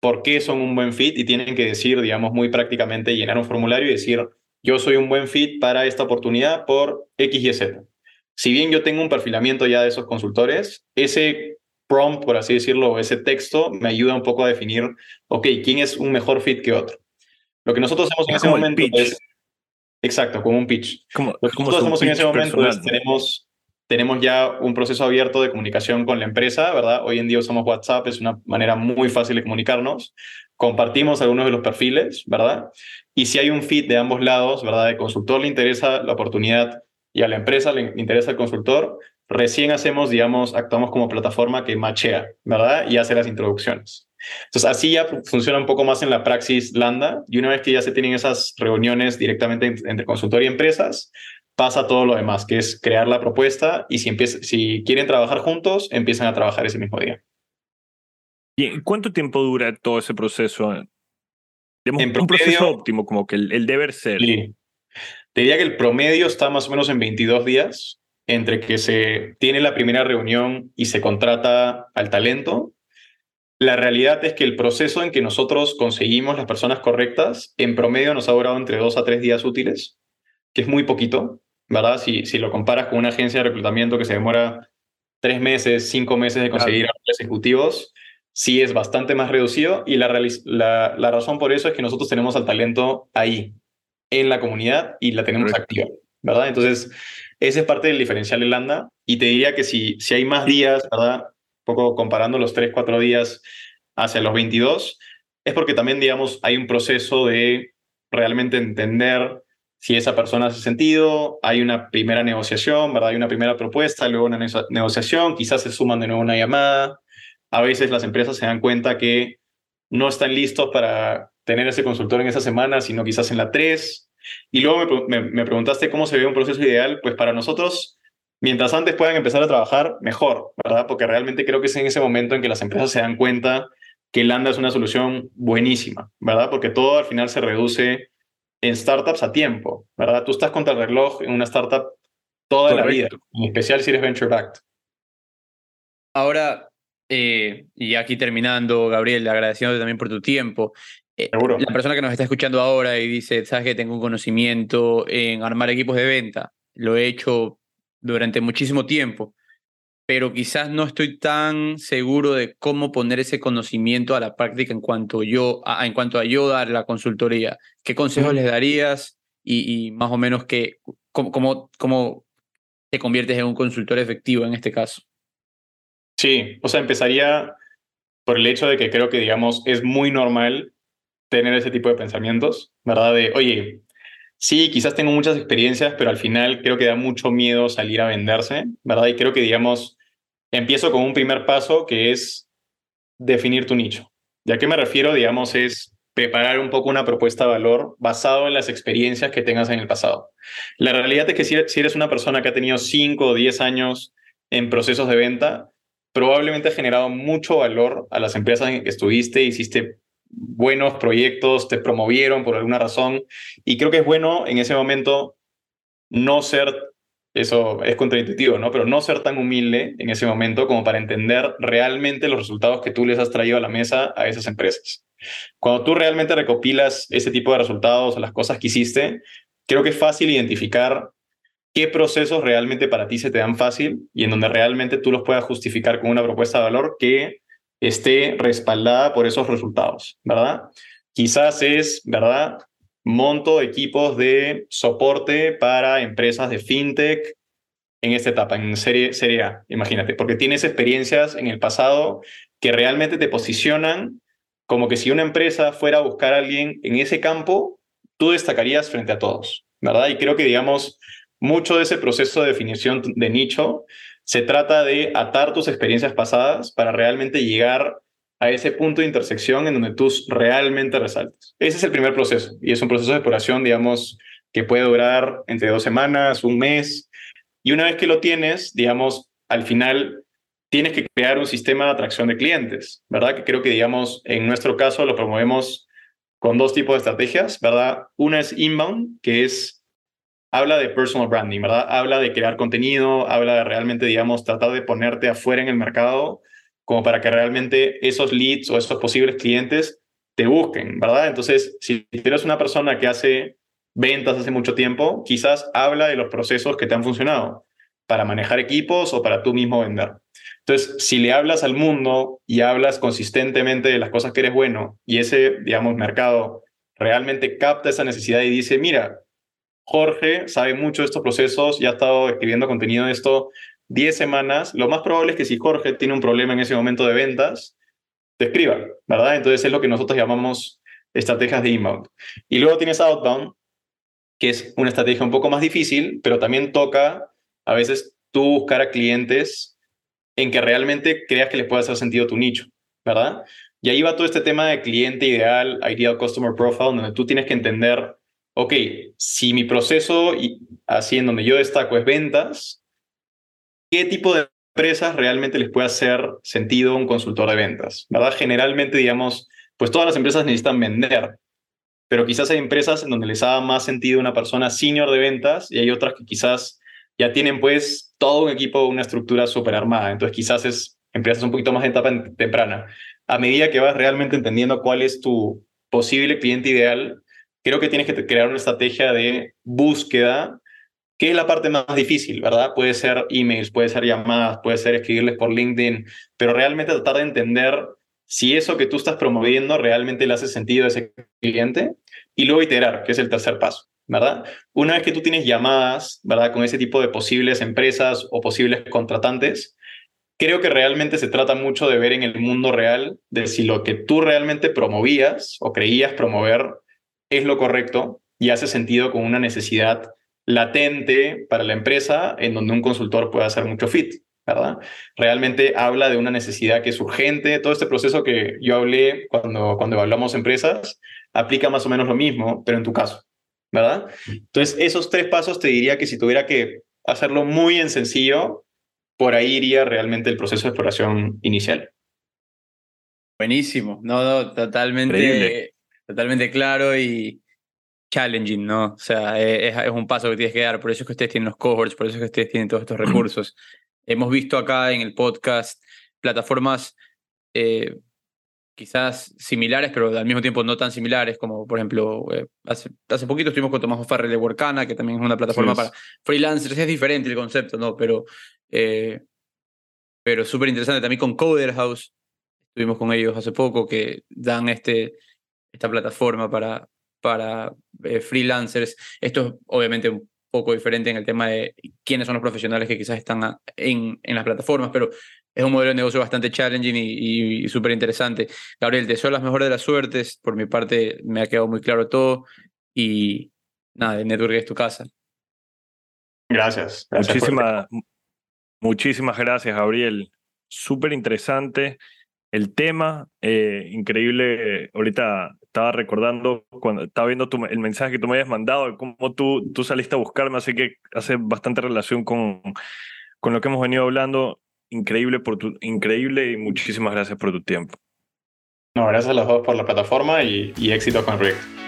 por qué son un buen fit y tienen que decir, digamos, muy prácticamente, llenar un formulario y decir, yo soy un buen fit para esta oportunidad por X y Z. Si bien yo tengo un perfilamiento ya de esos consultores, ese prompt, por así decirlo, ese texto me ayuda un poco a definir, ok, quién es un mejor fit que otro. Lo que nosotros hacemos en ese momento es... Exacto, como un pitch. Como, Lo que nosotros hacemos en ese momento personal. es tenemos tenemos ya un proceso abierto de comunicación con la empresa, ¿verdad? Hoy en día usamos WhatsApp, es una manera muy fácil de comunicarnos. Compartimos algunos de los perfiles, ¿verdad? Y si hay un fit de ambos lados, ¿verdad? El consultor le interesa la oportunidad y a la empresa le interesa el consultor, recién hacemos, digamos, actuamos como plataforma que machea, ¿verdad? Y hace las introducciones. Entonces, así ya funciona un poco más en la praxis Landa, y una vez que ya se tienen esas reuniones directamente entre consultor y empresas, pasa todo lo demás, que es crear la propuesta y si, si quieren trabajar juntos, empiezan a trabajar ese mismo día. ¿Y cuánto tiempo dura todo ese proceso? en un proceso óptimo, como que el, deber ser. Sí. Te diría que el promedio está más o menos en 22 días, entre que se tiene la primera reunión y se contrata al talento. La realidad es que el proceso en que nosotros conseguimos las personas correctas, en promedio nos ha durado entre dos a tres días útiles, que es muy poquito, ¿verdad? Si, si lo comparas con una agencia de reclutamiento que se demora tres meses, cinco meses de conseguir ejecutivos, sí es bastante más reducido y la, la, la, razón por eso es que nosotros tenemos al talento ahí, en la comunidad y la tenemos activa, ¿verdad? Entonces, ese es parte del diferencial de Landa y te diría que si, si hay más días, ¿verdad? Un poco comparando los 3, 4 días hacia los 22, es porque también, digamos, hay un proceso de realmente entender si esa persona hace sentido, hay una primera negociación, ¿verdad? Hay una primera propuesta, luego una negociación, quizás se suman de nuevo una llamada, a veces las empresas se dan cuenta que no están listos para tener ese consultor en esa semana, sino quizás en la 3. Y luego me, preguntaste cómo se ve un proceso ideal. Pues para nosotros, mientras antes puedan empezar a trabajar, mejor, ¿verdad? Porque realmente creo que es en ese momento en que las empresas se dan cuenta que Landa es una solución buenísima, ¿verdad? Porque todo al final se reduce en startups a tiempo, ¿verdad? Tú estás contra el reloj en una startup toda la vida, en especial si eres venture backed. Ahora, eh, y aquí terminando, Gabriel, agradeciéndote también por tu tiempo. Eh, la persona que nos está escuchando ahora y dice, sabes que tengo un conocimiento en armar equipos de venta, lo he hecho durante muchísimo tiempo, pero quizás no estoy tan seguro de cómo poner ese conocimiento a la práctica en cuanto yo, a, en cuanto a yo dar la consultoría. ¿Qué consejos les darías y, más o menos que, cómo, cómo te conviertes en un consultor efectivo en este caso? Sí, o sea, empezaría por el hecho de que creo que, digamos, es muy normal tener ese tipo de pensamientos, ¿verdad? De, oye, sí, quizás tengo muchas experiencias, pero al final creo que da mucho miedo salir a venderse, ¿verdad? Y creo que, digamos, empiezo con un primer paso que es definir tu nicho. ¿Y a qué me refiero? Digamos, es preparar un poco una propuesta de valor basado en las experiencias que tengas en el pasado. La realidad es que si eres una persona que ha tenido 5 o 10 años en procesos de venta, probablemente ha generado mucho valor a las empresas en que estuviste, hiciste buenos proyectos, te promovieron por alguna razón y creo que es bueno en ese momento no ser, eso es contraintuitivo, ¿no? Pero no ser tan humilde en ese momento como para entender realmente los resultados que tú les has traído a la mesa a esas empresas. Cuando tú realmente recopilas ese tipo de resultados o las cosas que hiciste, creo que es fácil identificar qué procesos realmente para ti se te dan fácil y en donde realmente tú los puedas justificar con una propuesta de valor que esté respaldada por esos resultados, ¿verdad? Quizás es, ¿verdad? Monto equipos de soporte para empresas de fintech en esta etapa, en serie, serie A, imagínate, porque tienes experiencias en el pasado que realmente te posicionan como que si una empresa fuera a buscar a alguien en ese campo, tú destacarías frente a todos, ¿verdad? Y creo que, digamos, mucho de ese proceso de definición de nicho se trata de atar tus experiencias pasadas para realmente llegar a ese punto de intersección en donde tú realmente resaltes. Ese es el primer proceso y es un proceso de exploración, digamos, que puede durar entre dos semanas, un mes. Y una vez que lo tienes, digamos, al final tienes que crear un sistema de atracción de clientes, ¿verdad? Que creo que, digamos, en nuestro caso lo promovemos con dos tipos de estrategias, ¿verdad? Una es inbound, que es habla de personal branding, ¿verdad? Habla de crear contenido, habla de realmente, digamos, tratar de ponerte afuera en el mercado como para que realmente esos leads o esos posibles clientes te busquen, ¿verdad? Entonces, si eres una persona que hace ventas hace mucho tiempo, quizás habla de los procesos que te han funcionado para manejar equipos o para tú mismo vender. Entonces, si le hablas al mundo y hablas consistentemente de las cosas que eres bueno y ese, digamos, mercado realmente capta esa necesidad y dice, mira, Jorge sabe mucho de estos procesos y ha estado escribiendo contenido de esto 10 semanas. Lo más probable es que si Jorge tiene un problema en ese momento de ventas, te escriba, ¿verdad? Entonces es lo que nosotros llamamos estrategias de inbound. Y luego tienes outbound, que es una estrategia un poco más difícil, pero también toca a veces tú buscar a clientes en que realmente creas que les pueda hacer sentido tu nicho, ¿verdad? Y ahí va todo este tema de cliente ideal, ideal customer profile, donde tú tienes que entender, ok, si mi proceso, y así donde yo destaco es ventas, ¿qué tipo de empresas realmente les puede hacer sentido un consultor de ventas? ¿Verdad? Generalmente, digamos, pues todas las empresas necesitan vender, pero quizás hay empresas en donde les haga más sentido una persona senior de ventas y hay otras que quizás ya tienen pues todo un equipo, una estructura súper armada. Entonces quizás es empresas un poquito más en etapa temprana. A medida que vas realmente entendiendo cuál es tu posible cliente ideal, creo que tienes que crear una estrategia de búsqueda, que es la parte más difícil, ¿verdad? Puede ser emails, puede ser llamadas, puede ser escribirles por LinkedIn, pero realmente tratar de entender si eso que tú estás promoviendo realmente le hace sentido a ese cliente y luego iterar, que es el tercer paso, ¿verdad? Una vez que tú tienes llamadas, ¿verdad? Con ese tipo de posibles empresas o posibles contratantes, creo que realmente se trata mucho de ver en el mundo real de si lo que tú realmente promovías o creías promover es lo correcto y hace sentido con una necesidad latente para la empresa en donde un consultor puede hacer mucho fit, ¿verdad? Realmente habla de una necesidad que es urgente. Todo este proceso que yo hablé cuando, cuando evaluamos empresas aplica más o menos lo mismo, pero en tu caso, ¿verdad? Entonces, esos tres pasos te diría que si tuviera que hacerlo muy en sencillo, por ahí iría realmente el proceso de exploración inicial. Buenísimo, no, no, totalmente, totalmente claro y challenging, ¿no? O sea, es, es, un paso que tienes que dar, por eso es que ustedes tienen los cohorts, por eso es que ustedes tienen todos estos recursos. Hemos visto acá en el podcast plataformas eh, quizás similares, pero al mismo tiempo no tan similares, como por ejemplo, eh, hace, hace poquito estuvimos con Tomás Farrell de Workana, que también es una plataforma sí, para freelancers, es diferente el concepto, ¿no? Pero, eh, pero súper interesante también con Coder House, estuvimos con ellos hace poco, que dan este, esta plataforma para, para eh, freelancers. Esto es obviamente un poco diferente en el tema de quiénes son los profesionales que quizás están en, en las plataformas, pero es un modelo de negocio bastante challenging y, y, y súper interesante. Gabriel, te deseo las mejores de las suertes. Por mi parte, me ha quedado muy claro todo. Y nada, el network es tu casa. Gracias. gracias muchísimas, muchísimas gracias, Gabriel. Súper interesante el tema. Eh, increíble. Ahorita estaba recordando cuando estaba viendo tu, el mensaje que tú me habías mandado, cómo tú, tú saliste a buscarme, así que hace bastante relación con, con lo que hemos venido hablando increíble, por tu, increíble y muchísimas gracias por tu tiempo. No, gracias a los dos por la plataforma y, y éxito con Rick.